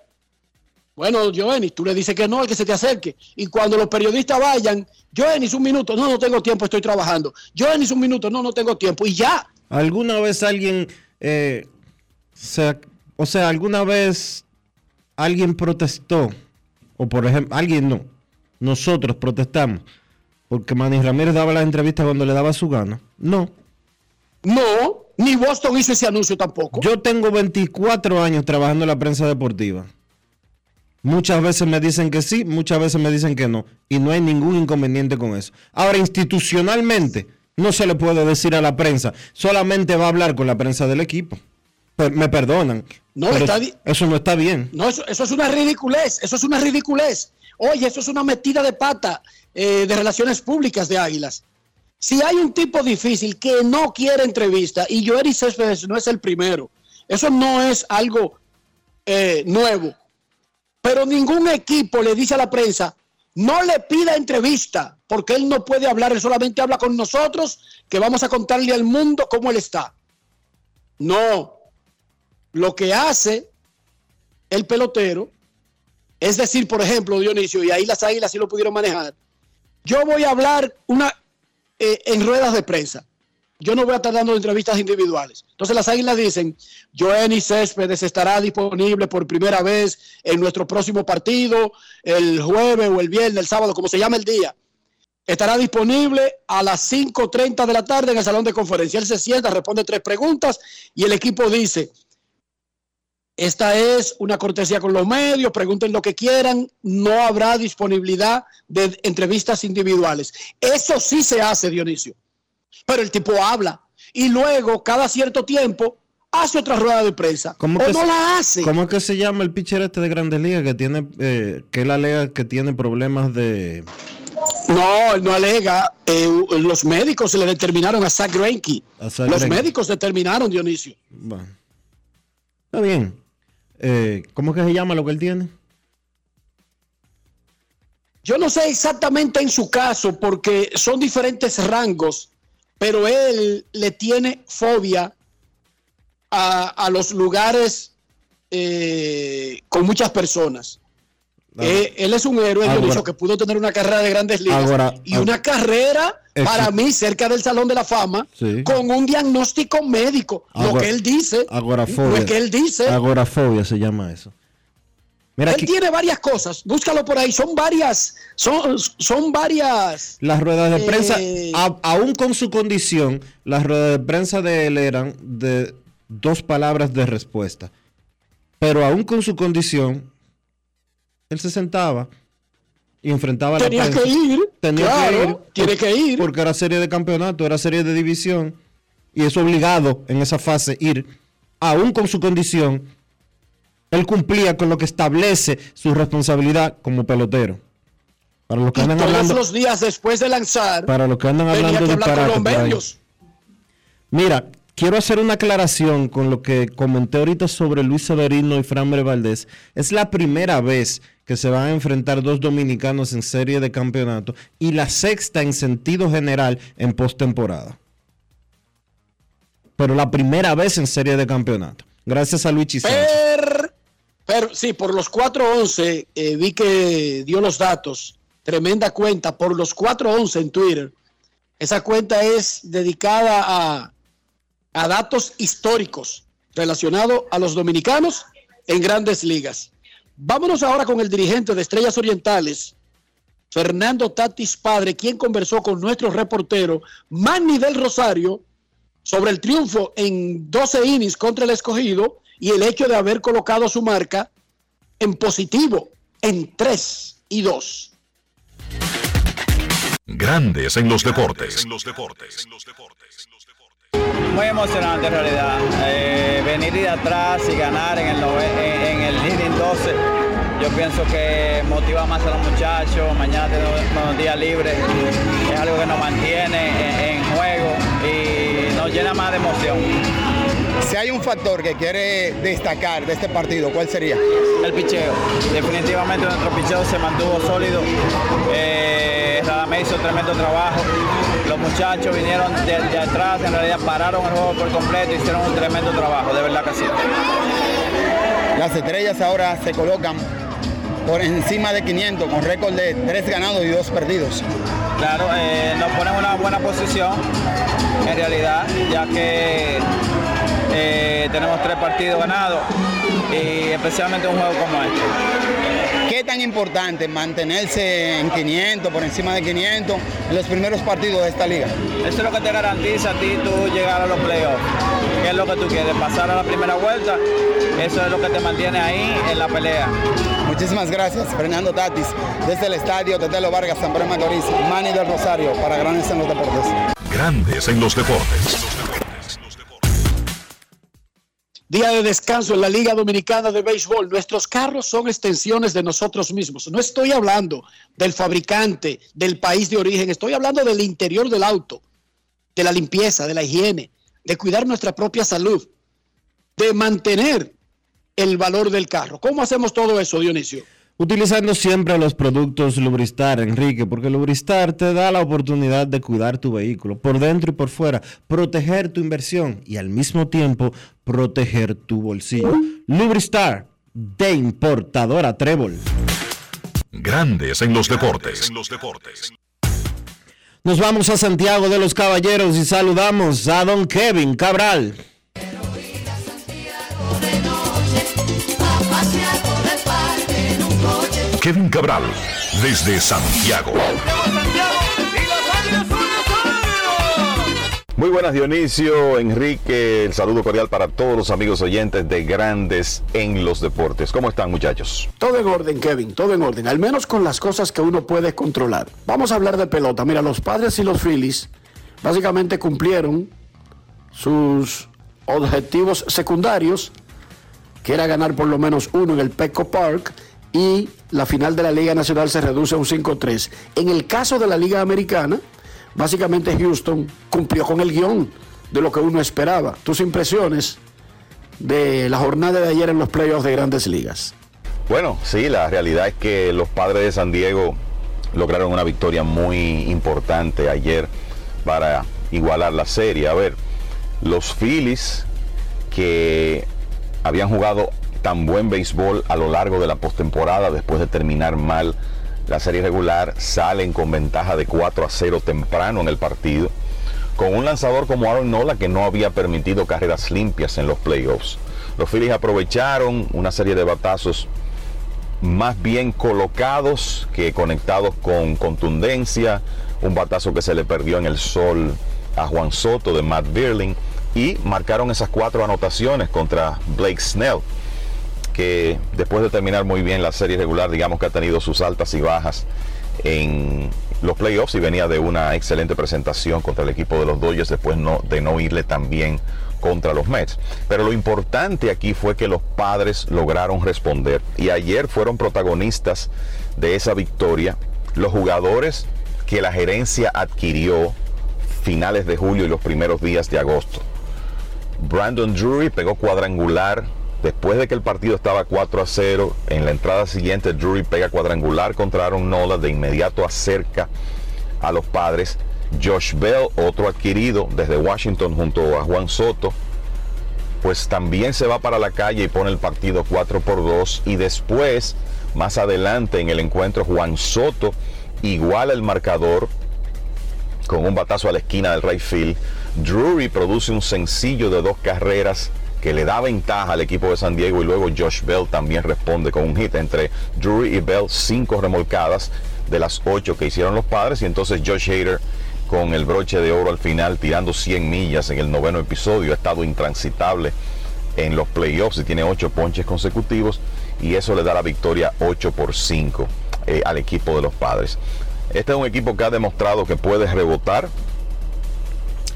bueno, Joenny, tú le dices que no al que se te acerque. Y cuando los periodistas vayan, Joenny, un minuto, no, no tengo tiempo, estoy trabajando. Joenny, un minuto, no, no tengo tiempo. Y ya. ¿Alguna vez alguien, eh, se- o sea, alguna vez alguien protestó, o por ejemplo, alguien no, nosotros protestamos, porque Manny Ramírez daba la entrevista cuando le daba su gana? No. No, ni Boston hizo ese anuncio tampoco. Yo tengo 24 años trabajando en la prensa deportiva. Muchas veces me dicen que sí, muchas veces me dicen que no. Y no hay ningún inconveniente con eso. Ahora, institucionalmente, no se le puede decir a la prensa, solamente va a hablar con la prensa del equipo. Me perdonan. No, está eso no está bien. No, eso, eso es una ridiculez, eso es una ridiculez. Oye, eso es una metida de pata eh, de relaciones públicas de Águilas. Si hay un tipo difícil que no quiere entrevista, y Joeri Céspedes no es el primero, eso no es algo eh, nuevo. Pero ningún equipo le dice a la prensa, no le pida entrevista, porque él no puede hablar, él solamente habla con nosotros, que vamos a contarle al mundo cómo él está. No, lo que hace el pelotero, es decir, por ejemplo, Dionisio, y ahí las águilas sí lo pudieron manejar, yo voy a hablar una, eh, en ruedas de prensa. Yo no voy a estar dando entrevistas individuales. Entonces las águilas dicen, Joenny Céspedes estará disponible por primera vez en nuestro próximo partido, el jueves o el viernes, el sábado, como se llama el día. Estará disponible a las 5.30 de la tarde en el salón de conferencia. Él se sienta, responde tres preguntas y el equipo dice, esta es una cortesía con los medios, pregunten lo que quieran, no habrá disponibilidad de entrevistas individuales. Eso sí se hace, Dionisio. Pero el tipo habla y luego, cada cierto tiempo, hace otra rueda de prensa. ¿Cómo o que no se- la hace. ¿Cómo es que se llama el pitcher este de Grandes Ligas que tiene, eh, que él alega que tiene problemas de, No, él no alega. Eh, los médicos le determinaron a Zach Greinke. Los Greinke. médicos determinaron, Dionisio. Bueno. Está bien. Eh, ¿Cómo es que se llama lo que él tiene? Yo no sé exactamente en su caso porque son diferentes rangos, pero él le tiene fobia a, los lugares eh, con muchas personas. Eh, él es un héroe, Ahora- Dionisio, que pudo tener una carrera de grandes ligas Ahora- y una carrera Eso- para mí cerca del Salón de la Fama Sí. con un diagnóstico médico. lo que él dice, Agorafobia. lo que él dice. Agorafobia se llama eso. Mira él aquí, tiene varias cosas, búscalo por ahí, son varias, son, son varias. las ruedas de prensa, Eh, a- aún con su condición, las ruedas de prensa de él eran de dos palabras de respuesta. Pero aún con su condición, él se sentaba y enfrentaba a la Tenía que ir, Tenía claro, que ir. tiene que ir. Porque era serie de campeonato, era serie de división. Y es obligado en esa fase ir, aún con su condición, él cumplía con lo que establece su responsabilidad como pelotero. Para los que y andan todos hablando, los días después de lanzar, para los que andan tenía hablando que hablar con disparate los medios. Mira, quiero hacer una aclaración con lo que comenté ahorita sobre Luis Severino y Framber Valdés. Es la primera vez que se van a enfrentar dos dominicanos en serie de campeonato y la sexta en sentido general en postemporada. Pero la primera vez en serie de campeonato. Gracias a Luigi Sánchez. Per- sí, por los 411 eh, vi que dio los datos. Tremenda cuenta. Por los 411 en Twitter. Esa cuenta es dedicada a, a datos históricos relacionados a los dominicanos en grandes ligas. Vámonos ahora con el dirigente de Estrellas Orientales, Fernando Tatis Padre, quien conversó con nuestro reportero Manny del Rosario sobre el triunfo en 12 innings contra el escogido y el hecho de haber colocado su marca en positivo en 3 y 2. Grandes en los deportes. Muy emocionante en realidad. Eh, venir de atrás y ganar en el, en, en el inning 12, yo pienso que motiva más a los muchachos. Mañana tenemos unos días libres. Es algo que nos mantiene en, en juego y nos llena más de emoción. Si hay un factor que quiere destacar de este partido, ¿cuál sería? El picheo. Definitivamente nuestro picheo se mantuvo sólido. Eh, Radamés hizo tremendo trabajo. Los muchachos vinieron de, de atrás, en realidad pararon el juego por completo, hicieron un tremendo trabajo, de verdad que sí. Las estrellas ahora se colocan por encima de 500 con récord de 3 ganados y 2 perdidos. Claro, eh, nos ponen en una buena posición, en realidad, ya que eh, tenemos tres partidos ganados y especialmente un juego como este. ¿Qué tan importante mantenerse en 500, por encima de 500, en los primeros partidos de esta liga? Eso es lo que te garantiza a ti tú llegar a los playoffs. ¿Qué es lo que tú quieres? Pasar a la primera vuelta. Eso es lo que te mantiene ahí en la pelea. Muchísimas gracias, Fernando Tatis, desde el estadio Tetelo Vargas, San Pedro de Macorís, Manny del Rosario, para Grandes en los Deportes. Grandes en los deportes. Día de descanso en la Liga Dominicana de Béisbol. Nuestros carros son extensiones de nosotros mismos. No estoy hablando del fabricante, del país de origen. Estoy hablando del interior del auto, de la limpieza, de la higiene, de cuidar nuestra propia salud, de mantener el valor del carro. ¿Cómo hacemos todo eso, Dionisio? Utilizando siempre los productos Lubristar, Enrique, porque Lubristar te da la oportunidad de cuidar tu vehículo por dentro y por fuera, proteger tu inversión y al mismo tiempo proteger tu bolsillo. Lubristar, de importadora Trébol. Grandes en los deportes. Nos vamos a Santiago de los Caballeros y saludamos a don Kevin Cabral. Kevin Cabral, desde Santiago. Muy buenas Dionisio, Enrique, el saludo cordial para todos los amigos oyentes de Grandes en los Deportes. ¿Cómo están muchachos? Todo en orden, Kevin, todo en orden. Al menos con las cosas que uno puede controlar. Vamos a hablar de pelota. Mira, los padres y los Phillies básicamente cumplieron sus objetivos secundarios, que era ganar por lo menos uno en el Petco Park y la final de la Liga Nacional se reduce a un 5-3. En el caso de la Liga Americana, básicamente Houston cumplió con el guion de lo que uno esperaba. Tus impresiones de la jornada de ayer en los playoffs de grandes ligas. Bueno, sí, la realidad es que los padres de San Diego lograron una victoria muy importante ayer para igualar la serie. A ver, los Phillies que habían jugado tan buen béisbol a lo largo de la postemporada después de terminar mal la serie regular, salen con ventaja de 4 a 0 temprano en el partido, con un lanzador como Aaron Nola que no había permitido carreras limpias en los playoffs. Los Phillies aprovecharon una serie de batazos más bien colocados que conectados con contundencia, un batazo que se le perdió en el sol a Juan Soto de Matt Birling y marcaron esas cuatro anotaciones contra Blake Snell, que después de terminar muy bien la serie regular, digamos que ha tenido sus altas y bajas en los playoffs y venía de una excelente presentación contra el equipo de los Dodgers después de no irle tan bien contra los Mets. Pero lo importante aquí fue que los padres lograron responder y ayer fueron protagonistas de esa victoria los jugadores que la gerencia adquirió finales de julio y los primeros días de agosto. Brandon Drury pegó cuadrangular después de que el partido estaba 4 a 0. En la entrada siguiente, Drury pega cuadrangular contra Aaron Nola. De inmediato acerca a los padres. Josh Bell, otro adquirido desde Washington junto a Juan Soto, pues también se va para la calle y pone el partido 4 por 2 y después, más adelante en el encuentro, Juan Soto iguala el marcador con un batazo a la esquina del right field. Drury produce un sencillo de dos carreras que le da ventaja al equipo de San Diego y luego Josh Bell también responde con un hit entre Drury y Bell, cinco remolcadas de las ocho que hicieron los padres y entonces Josh Hader con el broche de oro al final, tirando 100 millas en el noveno episodio. Ha estado intransitable en los playoffs y tiene 8 ponches consecutivos y eso le da la victoria 8 por 5 eh, al equipo de los padres. Este es un equipo que ha demostrado que puede rebotar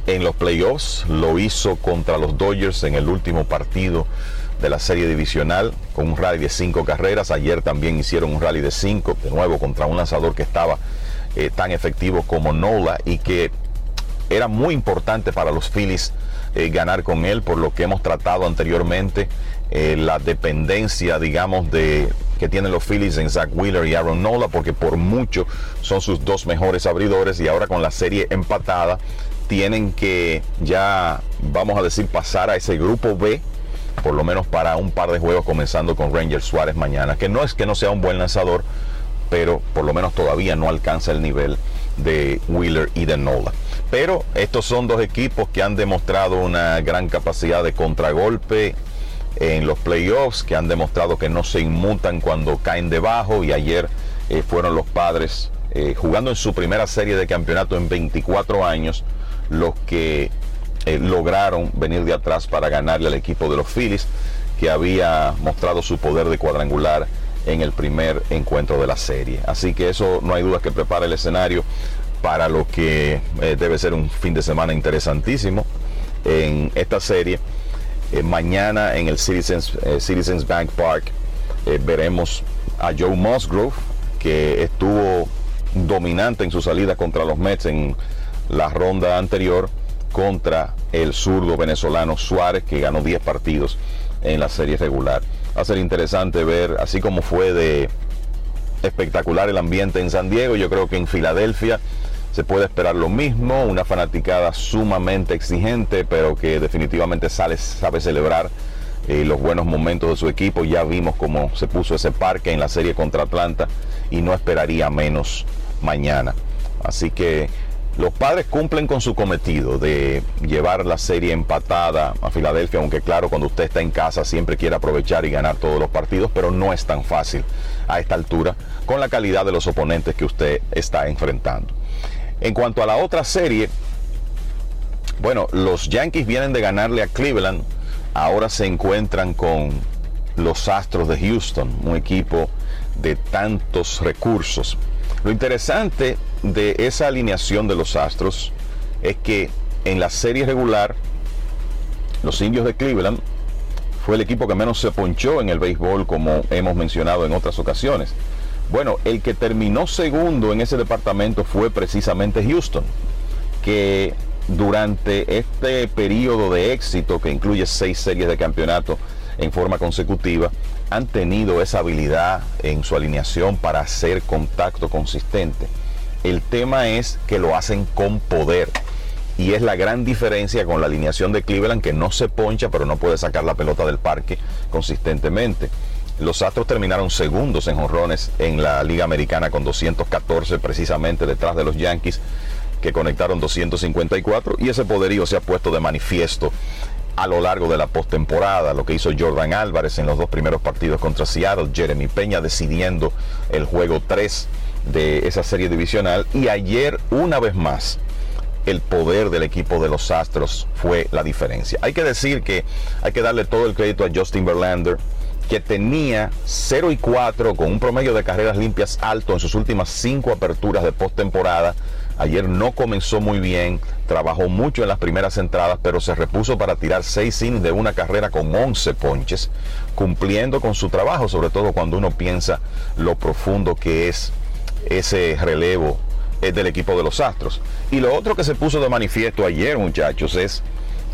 en los playoffs. Lo hizo contra los Dodgers en el último partido de la serie divisional con un rally de 5 carreras. Ayer también hicieron un rally de 5, de nuevo contra un lanzador que estaba eh, tan efectivo como Nola y que era muy importante para los Phillies eh, ganar con él, por lo que hemos tratado anteriormente, eh, la dependencia, digamos, de que tienen los Phillies en Zach Wheeler y Aaron Nola, porque por mucho son sus dos mejores abridores y ahora con la serie empatada tienen que ya, vamos a decir, pasar a ese grupo B, por lo menos para un par de juegos, comenzando con Ranger Suárez mañana, que no es que no sea un buen lanzador, pero por lo menos todavía no alcanza el nivel de Wheeler y de Nola. Pero estos son dos equipos que han demostrado una gran capacidad de contragolpe en los playoffs, que han demostrado que no se inmutan cuando caen debajo y ayer eh, fueron los padres eh, jugando en su primera serie de campeonato en 24 años los que eh, lograron venir de atrás para ganarle al equipo de los Phillies que había mostrado su poder de cuadrangular en el primer encuentro de la serie. Así que eso no hay duda que prepara el escenario para lo que eh, debe ser un fin de semana interesantísimo en esta serie. Eh, mañana en el Citizens, Citizens Bank Park veremos a Joe Musgrove, que estuvo dominante en su salida contra los Mets en la ronda anterior, contra el zurdo venezolano Suárez, que ganó 10 partidos en la serie regular va a ser interesante ver, así como fue de espectacular el ambiente en San Diego, yo creo que en Filadelfia se puede esperar lo mismo, una fanaticada sumamente exigente, pero que definitivamente sabe celebrar eh, los buenos momentos de su equipo. Ya vimos cómo se puso ese parque en la serie contra Atlanta y no esperaría menos mañana. Así que los padres cumplen con su cometido de llevar la serie empatada a Filadelfia, aunque claro, cuando usted está en casa siempre quiere aprovechar y ganar todos los partidos, pero no es tan fácil a esta altura con la calidad de los oponentes que usted está enfrentando. En cuanto a la otra serie, bueno, los Yankees vienen de ganarle a Cleveland, ahora se encuentran con los Astros de Houston, un equipo de tantos recursos. Lo interesante de esa alineación de los Astros es que en la serie regular los indios de Cleveland fue el equipo que menos se ponchó en el béisbol, como hemos mencionado en otras ocasiones. Bueno, el que terminó segundo en ese departamento fue precisamente Houston, que durante este periodo de éxito, que incluye seis series de campeonato en forma consecutiva, han tenido esa habilidad en su alineación para hacer contacto consistente. El tema es que lo hacen con poder. Y es la gran diferencia con la alineación de Cleveland que no se poncha pero no puede sacar la pelota del parque consistentemente. Los Astros terminaron segundos en jonrones en la Liga Americana con 214 precisamente detrás de los Yankees que conectaron 254 y ese poderío se ha puesto de manifiesto a lo largo de la postemporada, lo que hizo Jordan Álvarez en los dos primeros partidos contra Seattle, Jeremy Peña decidiendo el juego 3 de esa serie divisional y ayer una vez más el poder del equipo de los Astros fue la diferencia. Hay que decir que hay que darle todo el crédito a Justin Verlander, que tenía 0 y 4 con un promedio de carreras limpias alto en sus últimas 5 aperturas de postemporada. Ayer no comenzó muy bien, trabajó mucho en las primeras entradas, pero se repuso para tirar 6 innings de una carrera con 11 ponches, cumpliendo con su trabajo, sobre todo cuando uno piensa lo profundo que es ese relevo es del equipo de los Astros. Y lo otro que se puso de manifiesto ayer, muchachos, es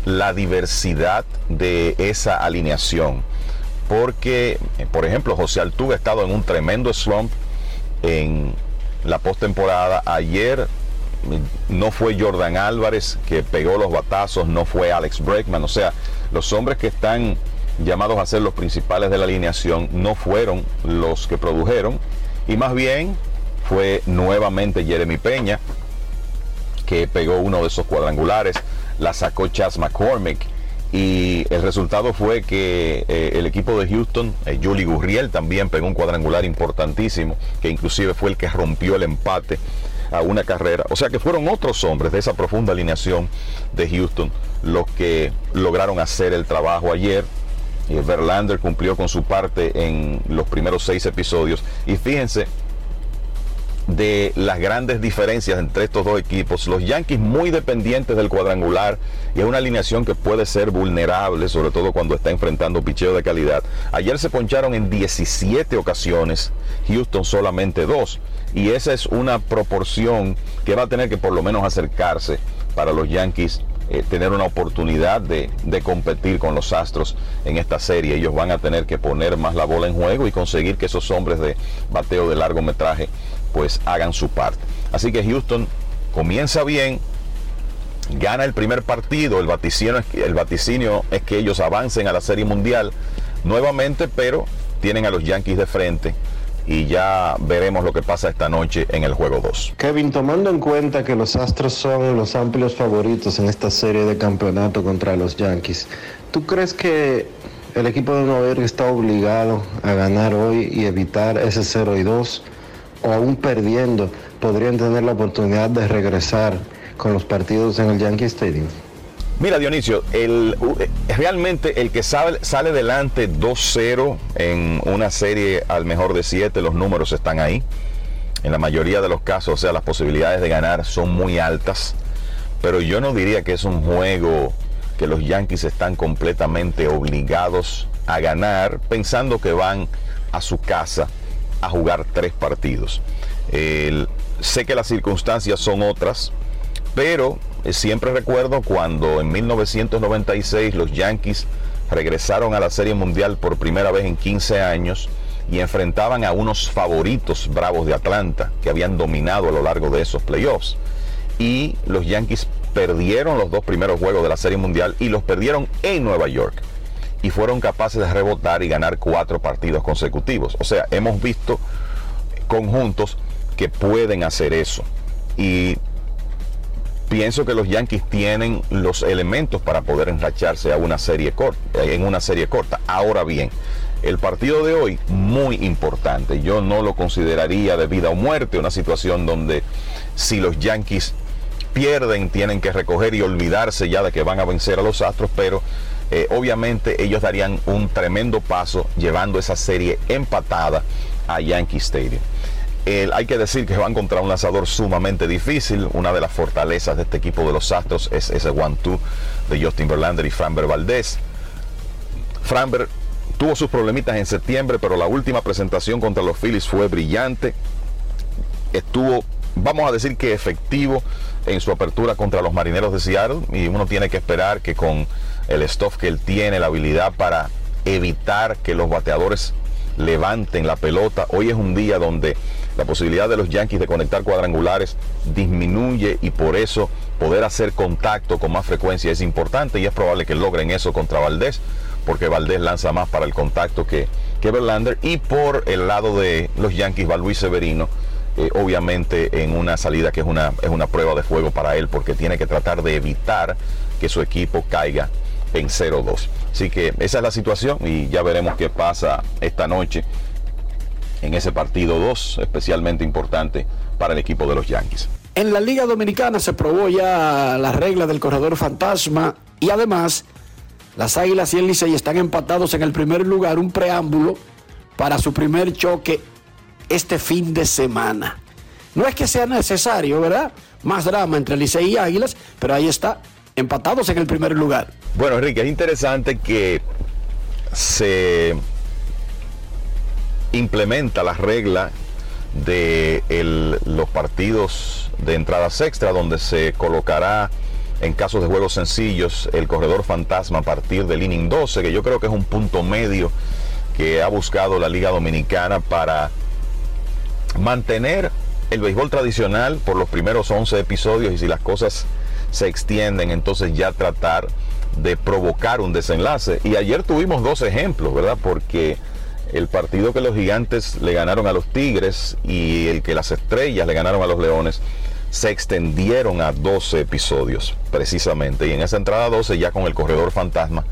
la diversidad de esa alineación. Porque, eh, por ejemplo, José Altuve ha estado en un tremendo slump en la postemporada. Ayer no fue Jordan Álvarez que pegó los batazos, no fue Alex Breckman. O sea, los hombres que están llamados a ser los principales de la alineación no fueron los que produjeron. Y más bien fue nuevamente Jeremy Peña, que pegó uno de esos cuadrangulares, la sacó Chas McCormick y el resultado fue que eh, el equipo de Houston, eh, Julie Gurriel también pegó un cuadrangular importantísimo, que inclusive fue el que rompió el empate a una carrera. O sea que fueron otros hombres de esa profunda alineación de Houston los que lograron hacer el trabajo ayer. Verlander cumplió con su parte en los primeros seis episodios. Y fíjense, de las grandes diferencias entre estos dos equipos. Los Yankees muy dependientes del cuadrangular y es una alineación que puede ser vulnerable, sobre todo cuando está enfrentando picheo de calidad. Ayer se poncharon en 17 ocasiones, Houston solamente dos. Y esa es una proporción que va a tener que por lo menos acercarse para los Yankees eh, tener una oportunidad de, de, competir con los Astros en esta serie. Ellos van a tener que poner más la bola en juego y conseguir que esos hombres de bateo de largometraje pues hagan su parte. Así que Houston comienza bien, gana el primer partido, el vaticinio, el vaticinio es que ellos avancen a la Serie Mundial nuevamente, pero tienen a los Yankees de frente y ya veremos lo que pasa esta noche en el juego 2. Kevin, tomando en cuenta que los Astros son los amplios favoritos en esta serie de campeonato contra los Yankees, ¿tú crees que el equipo de Nueva York está obligado a ganar hoy y evitar ese 0 y 2? o aún perdiendo, podrían tener la oportunidad de regresar con los partidos en el Yankee Stadium? Mira, Dionisio, eh, realmente el que sale, sale delante 2-0 en una serie al mejor de 7, los números están ahí. En la mayoría de los casos, o sea, las posibilidades de ganar son muy altas. Pero yo no diría que es un juego que los Yankees están completamente obligados a ganar, pensando que van a su casa a jugar tres partidos. sé que las circunstancias son otras, pero siempre recuerdo cuando en 1996 los Yankees regresaron a la Serie Mundial por primera vez en 15 años y enfrentaban a unos favoritos bravos de Atlanta que habían dominado a lo largo de esos playoffs. Y los Yankees perdieron los dos primeros juegos de la Serie Mundial y los perdieron en Nueva York y fueron capaces de rebotar y ganar cuatro partidos consecutivos. O sea, hemos visto conjuntos que pueden hacer eso. Y pienso que los Yankees tienen los elementos para poder enracharse a una serie corta, en una serie corta. Ahora bien, el partido de hoy muy importante. Yo no lo consideraría de vida o muerte, una situación donde si los Yankees pierden tienen que recoger y olvidarse ya de que van a vencer a los Astros, pero eh, obviamente ellos darían un tremendo paso llevando esa serie empatada a Yankee Stadium. Hay que decir que van contra un lanzador sumamente difícil. Una de las fortalezas de este equipo de los Astros es ese one-two de Justin Verlander y Framber Valdez. Framberg tuvo sus problemitas en septiembre, pero la última presentación contra los Phillies fue brillante. Estuvo, vamos a decir que efectivo en su apertura contra los Marineros de Seattle y uno tiene que esperar que con el stuff que él tiene, la habilidad para evitar que los bateadores levanten la pelota. Hoy es un día donde la posibilidad de los Yankees de conectar cuadrangulares disminuye y por eso poder hacer contacto con más frecuencia es importante y es probable que logren eso contra Valdés porque Valdés lanza más para el contacto que, que Verlander y por el lado de los Yankees va Luis Severino eh, obviamente en una salida que es una, es una prueba de fuego para él porque tiene que tratar de evitar que su equipo caiga en 0-2. Así que esa es la situación y ya veremos qué pasa esta noche en ese partido 2, especialmente importante para el equipo de los Yankees. En la Liga Dominicana se probó ya la regla del corredor fantasma y además las Águilas y el Licey están empatados en el primer lugar, un preámbulo para su primer choque este fin de semana. No es que sea necesario, ¿verdad? Más drama entre Licey y Águilas, pero ahí está, empatados en el primer lugar. Bueno, Enrique, es interesante que se implementa la regla de los partidos de entradas extra, donde se colocará en casos de juegos sencillos el corredor fantasma a partir del inning 12, que yo creo que es un punto medio que ha buscado la Liga Dominicana para mantener el béisbol tradicional por los primeros 11 episodios y si las cosas se extienden, entonces ya tratar de provocar un desenlace. Y ayer tuvimos dos ejemplos, ¿verdad? Porque el partido que los gigantes le ganaron a los Tigres y el que las estrellas le ganaron a los Leones se extendieron a 12 episodios precisamente. Y en esa entrada 12 ya con el corredor fantasma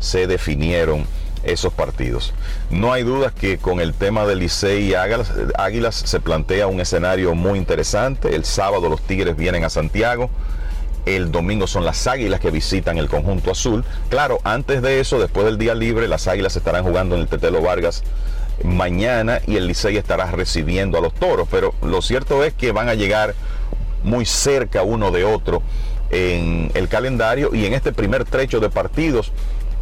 se definieron esos partidos. No hay dudas que con el tema del Licey y Águilas se plantea un escenario muy interesante. El sábado los Tigres vienen a Santiago. El domingo son las Águilas que visitan el conjunto azul. Claro, antes de eso, después del día libre, las Águilas estarán jugando en el Tetelo Vargas mañana y el Licey estará recibiendo a los Toros. Pero lo cierto es que van a llegar muy cerca uno de otro en el calendario y en este primer trecho de partidos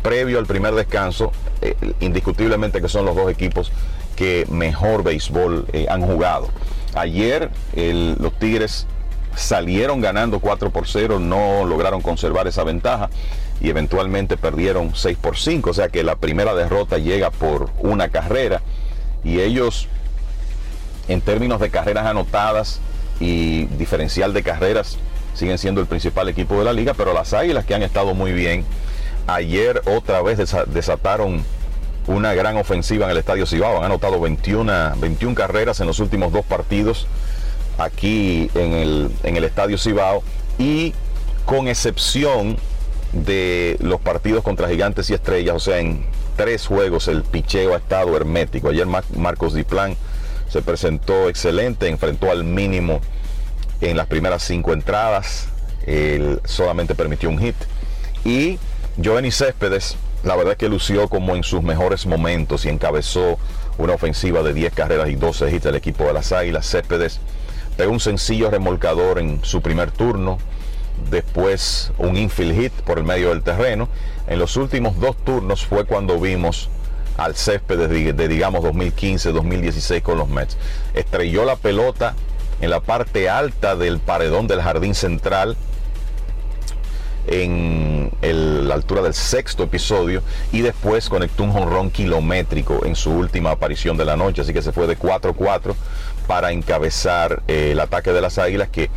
previo al primer descanso, eh, indiscutiblemente que son los dos equipos que mejor béisbol eh, han jugado. Ayer los Tigres salieron ganando 4 por 0, no lograron conservar esa ventaja y eventualmente perdieron 6 por 5, o sea que la primera derrota llega por una carrera y ellos en términos de carreras anotadas y diferencial de carreras siguen siendo el principal equipo de la liga, pero las Águilas que han estado muy bien. Ayer otra vez desataron una gran ofensiva en el Estadio Cibao. Han anotado 21, 21 carreras en los últimos dos partidos aquí en el, en el Estadio Cibao. Y con excepción de los partidos contra Gigantes y Estrellas, o sea, en tres juegos el picheo ha estado hermético. Ayer Marcos Diplan se presentó excelente, enfrentó al mínimo en las primeras cinco entradas, él solamente permitió un hit. Y Jovenny Céspedes, la verdad que lució como en sus mejores momentos y encabezó una ofensiva de 10 carreras y 12 hits del equipo de las Águilas. Céspedes pegó un sencillo remolcador en su primer turno, después un infield hit por el medio del terreno. En los últimos dos turnos fue cuando vimos al Céspedes de, de digamos 2015-2016 con los Mets. Estrelló la pelota en la parte alta del paredón del jardín central en la altura del sexto episodio y después conectó un jonrón kilométrico en su última aparición de la noche, así que se fue de 4-4 para encabezar eh, el ataque de las Águilas que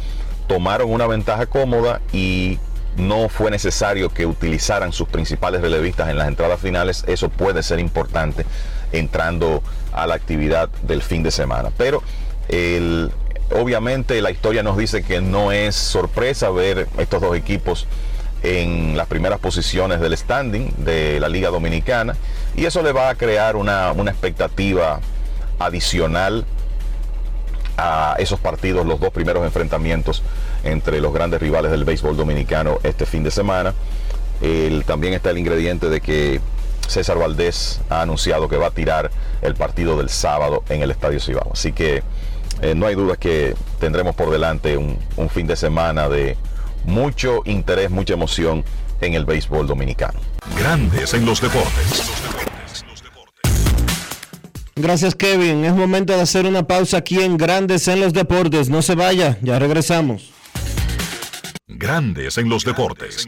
tomaron una ventaja cómoda y no fue necesario que utilizaran sus principales relevistas en las entradas finales, eso puede ser importante entrando a la actividad del fin de semana. Pero obviamente la historia nos dice que no es sorpresa ver estos dos equipos en las primeras posiciones del standing de la Liga Dominicana y eso le va a crear una, expectativa adicional a esos partidos, los dos primeros enfrentamientos entre los grandes rivales del béisbol dominicano este fin de semana. también está el ingrediente de que César Valdés ha anunciado que va a tirar el partido del sábado en el Estadio Cibao. Así que eh, no hay duda que tendremos por delante un fin de semana de, mucho interés, mucha emoción en el béisbol dominicano. Grandes en los deportes. Gracias Kevin. Es momento de hacer una pausa aquí en Grandes en los Deportes. No se vaya, ya regresamos. Grandes en los deportes.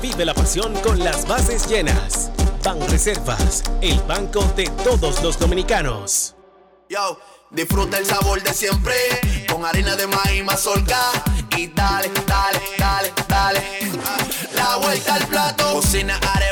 Vive la pasión con las bases llenas. Ban Reservas, el banco de todos los dominicanos. Yo, disfruta el sabor de siempre con harina de maíz mazorca y dale, dale, dale, dale. La vuelta al plato, cocina arepa,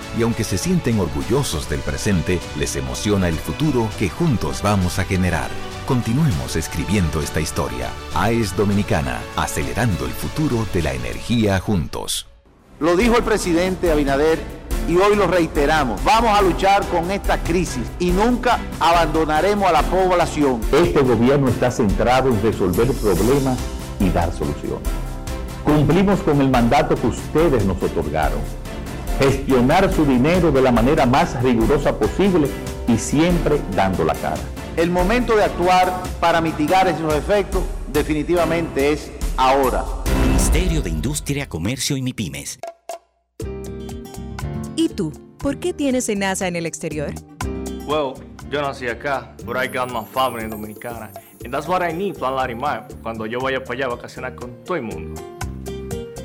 Y aunque se sienten orgullosos del presente, les emociona el futuro que juntos vamos a generar. Continuemos escribiendo esta historia. AES Dominicana, acelerando el futuro de la energía juntos. Lo dijo el presidente Abinader y hoy lo reiteramos. Vamos a luchar con esta crisis y nunca abandonaremos a la población. Este gobierno está centrado en resolver problemas y dar soluciones. Cumplimos con el mandato que ustedes nos otorgaron. Gestionar su dinero de la manera más rigurosa posible y siempre dando la cara. El momento de actuar para mitigar esos efectos definitivamente es ahora. Ministerio de Industria, Comercio y MIPIMES. ¿Y tú? ¿Por qué tienes NASA en el exterior? Well, yo nací acá, but I got my family dominicana. And that's what I need, Plan Larimar, cuando yo vaya para allá a vacacionar con todo el mundo.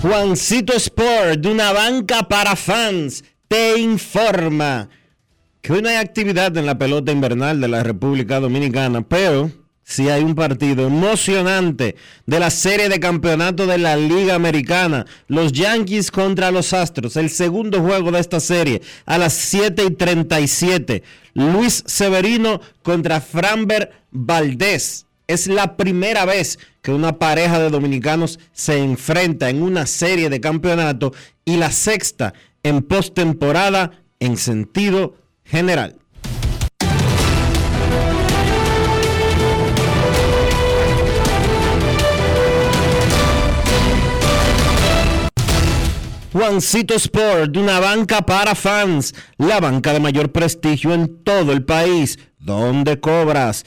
Juancito Sport, de una banca para fans, te informa que hoy no hay actividad en la pelota invernal de la República Dominicana, pero sí hay un partido emocionante de la serie de campeonato de la Liga Americana. Los Yankees contra los Astros, el segundo juego de esta serie a las 7 y 37. Luis Severino contra Framber Valdés. Es la primera vez que una pareja de dominicanos se enfrenta en una serie de campeonato y la sexta en postemporada en sentido general. Juancito Sport, una banca para fans, la banca de mayor prestigio en todo el país, donde cobras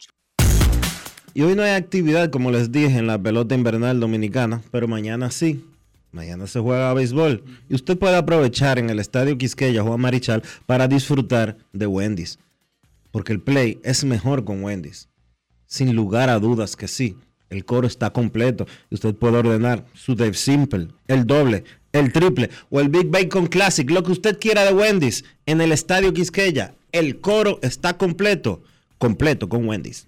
Y hoy no hay actividad, como les dije, en la pelota invernal dominicana, pero mañana sí. Mañana se juega béisbol. Y usted puede aprovechar en el Estadio Quisqueya Juan Marichal para disfrutar de Wendy's. Porque el play es mejor con Wendy's. Sin lugar a dudas que sí. El coro está completo. Y usted puede ordenar su Dave Simple, el doble, el triple o el Big Bacon Classic, lo que usted quiera de Wendy's en el Estadio Quisqueya. El coro está completo. Completo con Wendy's.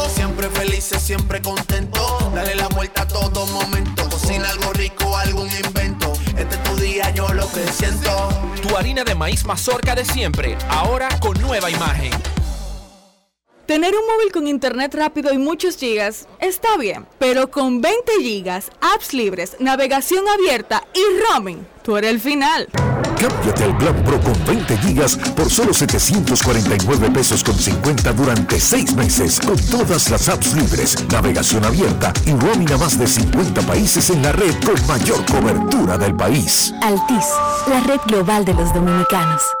siempre felices, siempre contento. Dale la vuelta a todo momento. Cocina algo rico, algún invento. Este es tu día, yo lo que siento. Tu harina de maíz mazorca de siempre, ahora con nueva imagen. Tener un móvil con internet rápido y muchos gigas está bien, pero con 20 gigas, apps libres, navegación abierta y roaming, tú eres el final. Cámbiate al plan Pro con 20 gigas por solo 749 pesos con 50 durante 6 meses con todas las apps libres, navegación abierta y roaming a más de 50 países en la red con mayor cobertura del país. Altis, la red global de los dominicanos.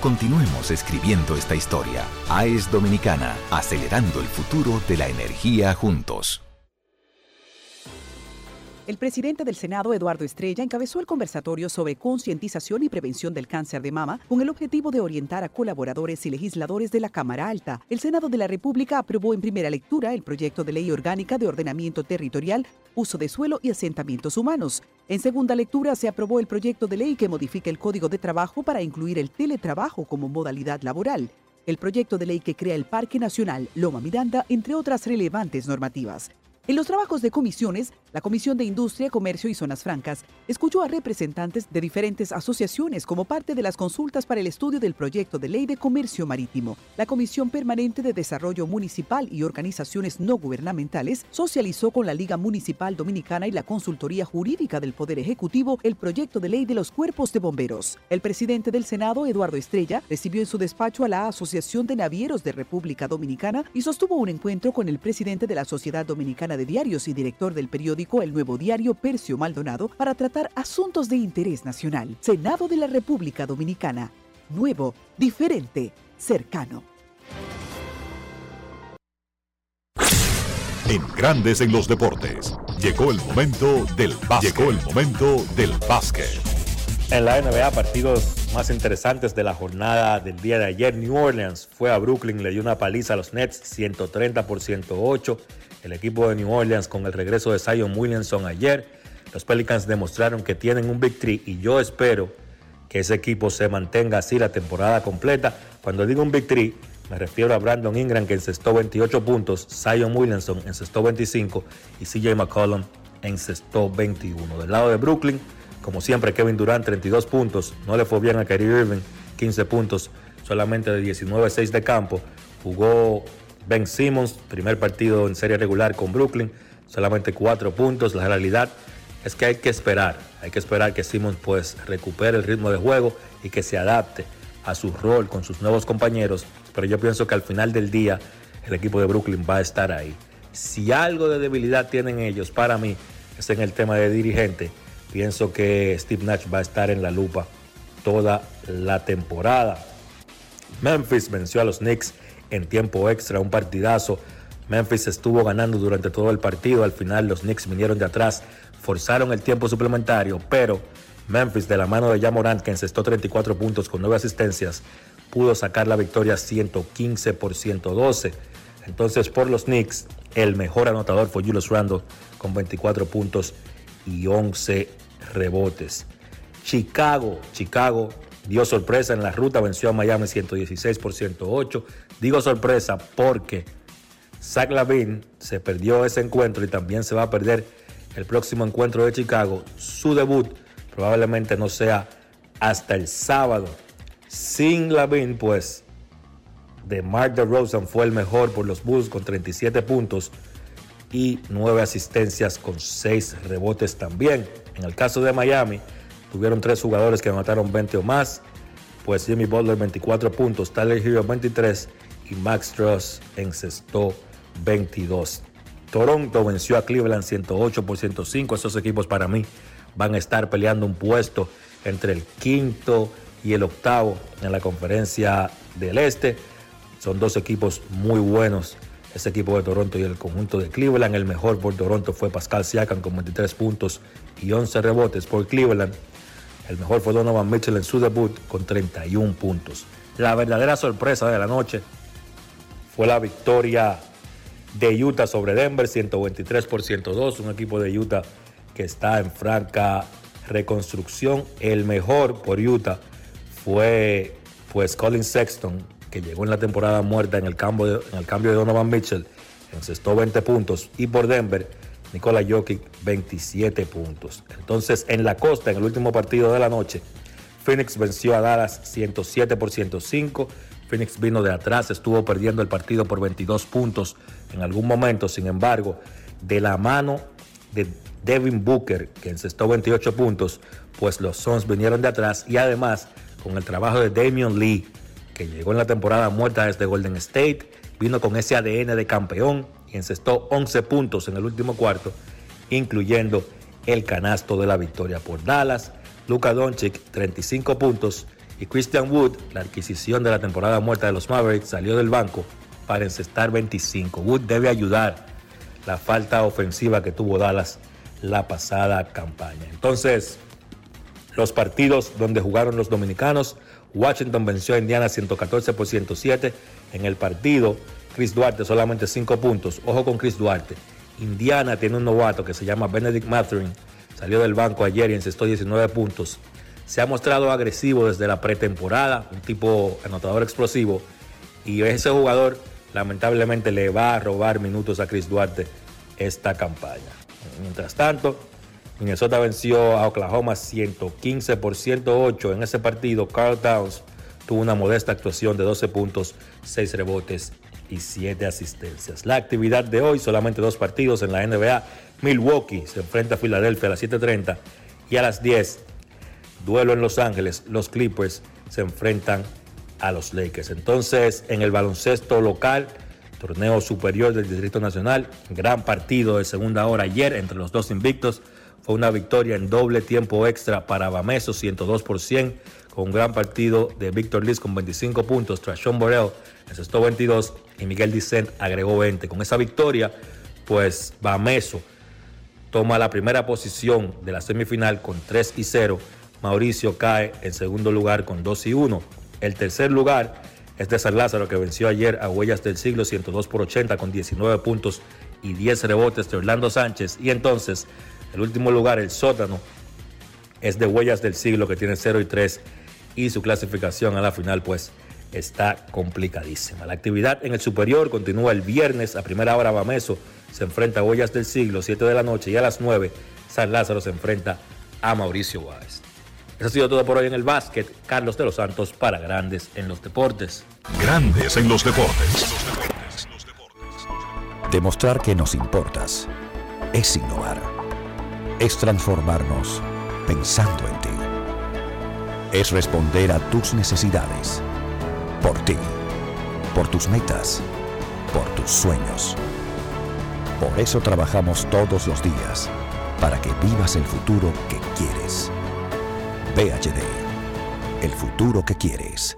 Continuemos escribiendo esta historia. AES Dominicana, acelerando el futuro de la energía juntos. El presidente del Senado, Eduardo Estrella, encabezó el conversatorio sobre concientización y prevención del cáncer de mama con el objetivo de orientar a colaboradores y legisladores de la Cámara Alta. El Senado de la República aprobó en primera lectura el proyecto de ley orgánica de ordenamiento territorial, uso de suelo y asentamientos humanos. En segunda lectura se aprobó el proyecto de ley que modifica el Código de Trabajo para incluir el teletrabajo como modalidad laboral. El proyecto de ley que crea el Parque Nacional Loma Miranda, entre otras relevantes normativas. En los trabajos de comisiones, la Comisión de Industria, Comercio y Zonas Francas escuchó a representantes de diferentes asociaciones como parte de las consultas para el estudio del proyecto de ley de comercio marítimo. La Comisión Permanente de Desarrollo Municipal y Organizaciones No Gubernamentales socializó con la Liga Municipal Dominicana y la Consultoría Jurídica del Poder Ejecutivo el proyecto de ley de los cuerpos de bomberos. El presidente del Senado, Eduardo Estrella, recibió en su despacho a la Asociación de Navieros de República Dominicana y sostuvo un encuentro con el presidente de la Sociedad Dominicana de Diarios y director del periódico El Nuevo Diario, Percio Maldonado, para tratar asuntos de interés nacional. Senado de la República Dominicana. Nuevo, diferente, cercano. En Grandes en los Deportes, llegó el momento del básquet. Llegó el momento del básquet. En la NBA, partidos más interesantes de la jornada del día de ayer. New Orleans fue a Brooklyn, le dio una paliza a los Nets, 130 por 108. El equipo de New Orleans con el regreso de Zion Williamson ayer. Los Pelicans demostraron que tienen un Big Three y yo espero que ese equipo se mantenga así la temporada completa. Cuando digo un Big Three, me refiero a Brandon Ingram que encestó 28 puntos, Zion Williamson encestó 25 y CJ McCollum encestó 21. Del lado de Brooklyn, como siempre, Kevin Durant 32 puntos, no le fue bien a Kyrie Irving, 15 puntos, solamente de 19-6 de campo. Jugó Ben Simmons, primer partido en serie regular con Brooklyn, solamente 4 puntos. La realidad es que hay que esperar, hay que esperar que Simmons pues recupere el ritmo de juego y que se adapte a su rol con sus nuevos compañeros, pero yo pienso que al final del día el equipo de Brooklyn va a estar ahí. Si algo de debilidad tienen ellos, para mí, es en el tema de dirigente. Pienso que Steve Nash va a estar en la lupa toda la temporada. Memphis venció a los Knicks en tiempo extra, un partidazo. Memphis estuvo ganando durante todo el partido. Al final los Knicks vinieron de atrás, forzaron el tiempo suplementario, pero Memphis de la mano de Jamorant, que encestó 34 puntos con 9 asistencias, pudo sacar la victoria 115 por 112. Entonces por los Knicks, el mejor anotador fue Julius Randle con 24 puntos y 11 rebotes. Chicago, Chicago dio sorpresa en la ruta, venció a Miami 116 por 108. Digo sorpresa porque Zach Lavin se perdió ese encuentro y también se va a perder el próximo encuentro de Chicago. Su debut probablemente no sea hasta el sábado. Sin Lavin, pues, de Mark DeRozan fue el mejor por los Bulls con 37 puntos y 9 asistencias con 6 rebotes también. En el caso de Miami, tuvieron tres jugadores que anotaron 20 o más, pues Jimmy Butler 24 puntos, Tyler Hero 23 y Max Truss encestó 22. Toronto venció a Cleveland 108 por 105. Esos equipos para mí van a estar peleando un puesto entre el quinto y el octavo en la conferencia del Este. Son dos equipos muy buenos. Ese equipo de Toronto y el conjunto de Cleveland. El mejor por Toronto fue Pascal Siakam con 23 puntos y 11 rebotes por Cleveland. El mejor fue Donovan Mitchell en su debut con 31 puntos. La verdadera sorpresa de la noche fue la victoria de Utah sobre Denver, 123 por 102. Un equipo de Utah que está en franca reconstrucción. El mejor por Utah fue pues Colin Sexton, que llegó en la temporada muerta en el cambio de, en el cambio de Donovan Mitchell, encestó 20 puntos. Y por Denver, Nikola Jokic 27 puntos. Entonces, en la costa, en el último partido de la noche, Phoenix venció a Dallas 107 por 105. Phoenix vino de atrás, estuvo perdiendo el partido por 22 puntos en algún momento. Sin embargo, de la mano de Devin Booker, que encestó 28 puntos, pues los Suns vinieron de atrás y además con el trabajo de Damian Lee, que llegó en la temporada muerta desde Golden State, vino con ese ADN de campeón y encestó 11 puntos en el último cuarto, incluyendo el canasto de la victoria por Dallas. Luka Doncic 35 puntos y Christian Wood, la adquisición de la temporada muerta de los Mavericks, salió del banco para encestar 25. Wood debe ayudar la falta ofensiva que tuvo Dallas la pasada campaña. Entonces, los partidos donde jugaron los dominicanos, Washington venció a Indiana 114 por 107. En el partido, Chris Duarte solamente 5 puntos. Ojo con Chris Duarte. Indiana tiene un novato que se llama Benedict Mathurin. Salió del banco ayer y encestó 19 puntos. Se ha mostrado agresivo desde la pretemporada, un tipo anotador explosivo. Y ese jugador lamentablemente le va a robar minutos a Chris Duarte esta campaña. Mientras tanto, Minnesota venció a Oklahoma 115 por 108 en ese partido. Carl Towns tuvo una modesta actuación de 12 puntos, 6 rebotes y 7 asistencias. La actividad de hoy, solamente dos partidos en la NBA. Milwaukee se enfrenta a Filadelfia a las 7.30 y a las 10, duelo en Los Ángeles, los Clippers se enfrentan a los Lakers. Entonces, en el baloncesto local, torneo superior del Distrito Nacional, gran partido de segunda hora ayer entre los dos invictos. Fue una victoria en doble tiempo extra para Bameso, 102 por 100, con un gran partido de Víctor Liz con 25 puntos. Trashon Borel encestó 22 y Miguel Dicent agregó 20. Con esa victoria, pues Bameso toma la primera posición de la semifinal con 3 y 0. Mauricio cae en segundo lugar con 2 y 1. El tercer lugar es de San Lázaro que venció ayer a Huellas del Siglo 102 por 80 con 19 puntos y 10 rebotes de Orlando Sánchez. Y entonces el último lugar, el sótano, es de Huellas del Siglo que tiene 0 y 3 y su clasificación a la final pues está complicadísima. La actividad en el superior continúa el viernes a primera hora Bameso se enfrenta a Huellas del Siglo 7 de la noche y a las 9 San Lázaro se enfrenta a Mauricio Báez. Eso ha sido todo por hoy en el básquet. Carlos de los Santos para Grandes en los Deportes. Grandes en los Deportes. Demostrar que nos importas es innovar. Es transformarnos pensando en ti. Es responder a tus necesidades. Por ti. Por tus metas. Por tus sueños. Por eso trabajamos todos los días. Para que vivas el futuro que quieres. PHD, el futuro que quieres.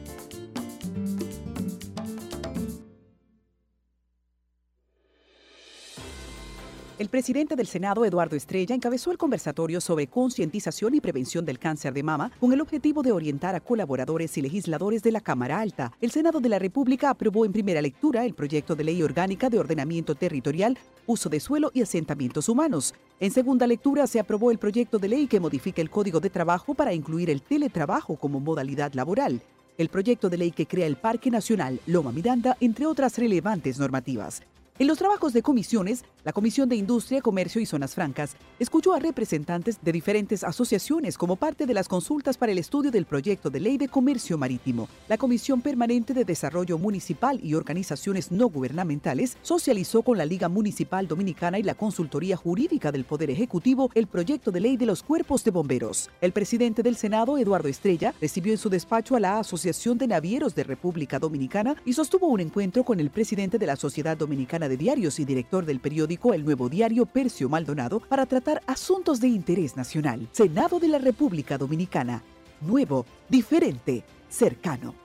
El presidente del Senado, Eduardo Estrella, encabezó el conversatorio sobre concientización y prevención del cáncer de mama con el objetivo de orientar a colaboradores y legisladores de la Cámara Alta. El Senado de la República aprobó en primera lectura el proyecto de ley orgánica de ordenamiento territorial, uso de suelo y asentamientos humanos. En segunda lectura se aprobó el proyecto de ley que modifica el Código de Trabajo para incluir el teletrabajo como modalidad laboral. El proyecto de ley que crea el Parque Nacional Loma Miranda, entre otras relevantes normativas. En los trabajos de comisiones, la Comisión de Industria, Comercio y Zonas Francas escuchó a representantes de diferentes asociaciones como parte de las consultas para el estudio del proyecto de ley de comercio marítimo. La Comisión Permanente de Desarrollo Municipal y Organizaciones No Gubernamentales socializó con la Liga Municipal Dominicana y la Consultoría Jurídica del Poder Ejecutivo el proyecto de ley de los cuerpos de bomberos. El presidente del Senado, Eduardo Estrella, recibió en su despacho a la Asociación de Navieros de República Dominicana y sostuvo un encuentro con el presidente de la Sociedad Dominicana de Diarios y director del periódico El Nuevo Diario, Percio Maldonado, para tratar asuntos de interés nacional. Senado de la República Dominicana. Nuevo, diferente, cercano.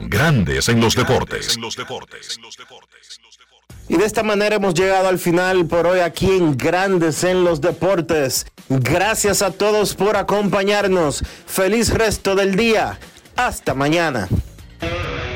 Grandes en los deportes. Y de esta manera hemos llegado al final por hoy aquí en Grandes en los Deportes. Gracias a todos por acompañarnos. Feliz resto del día. Hasta mañana.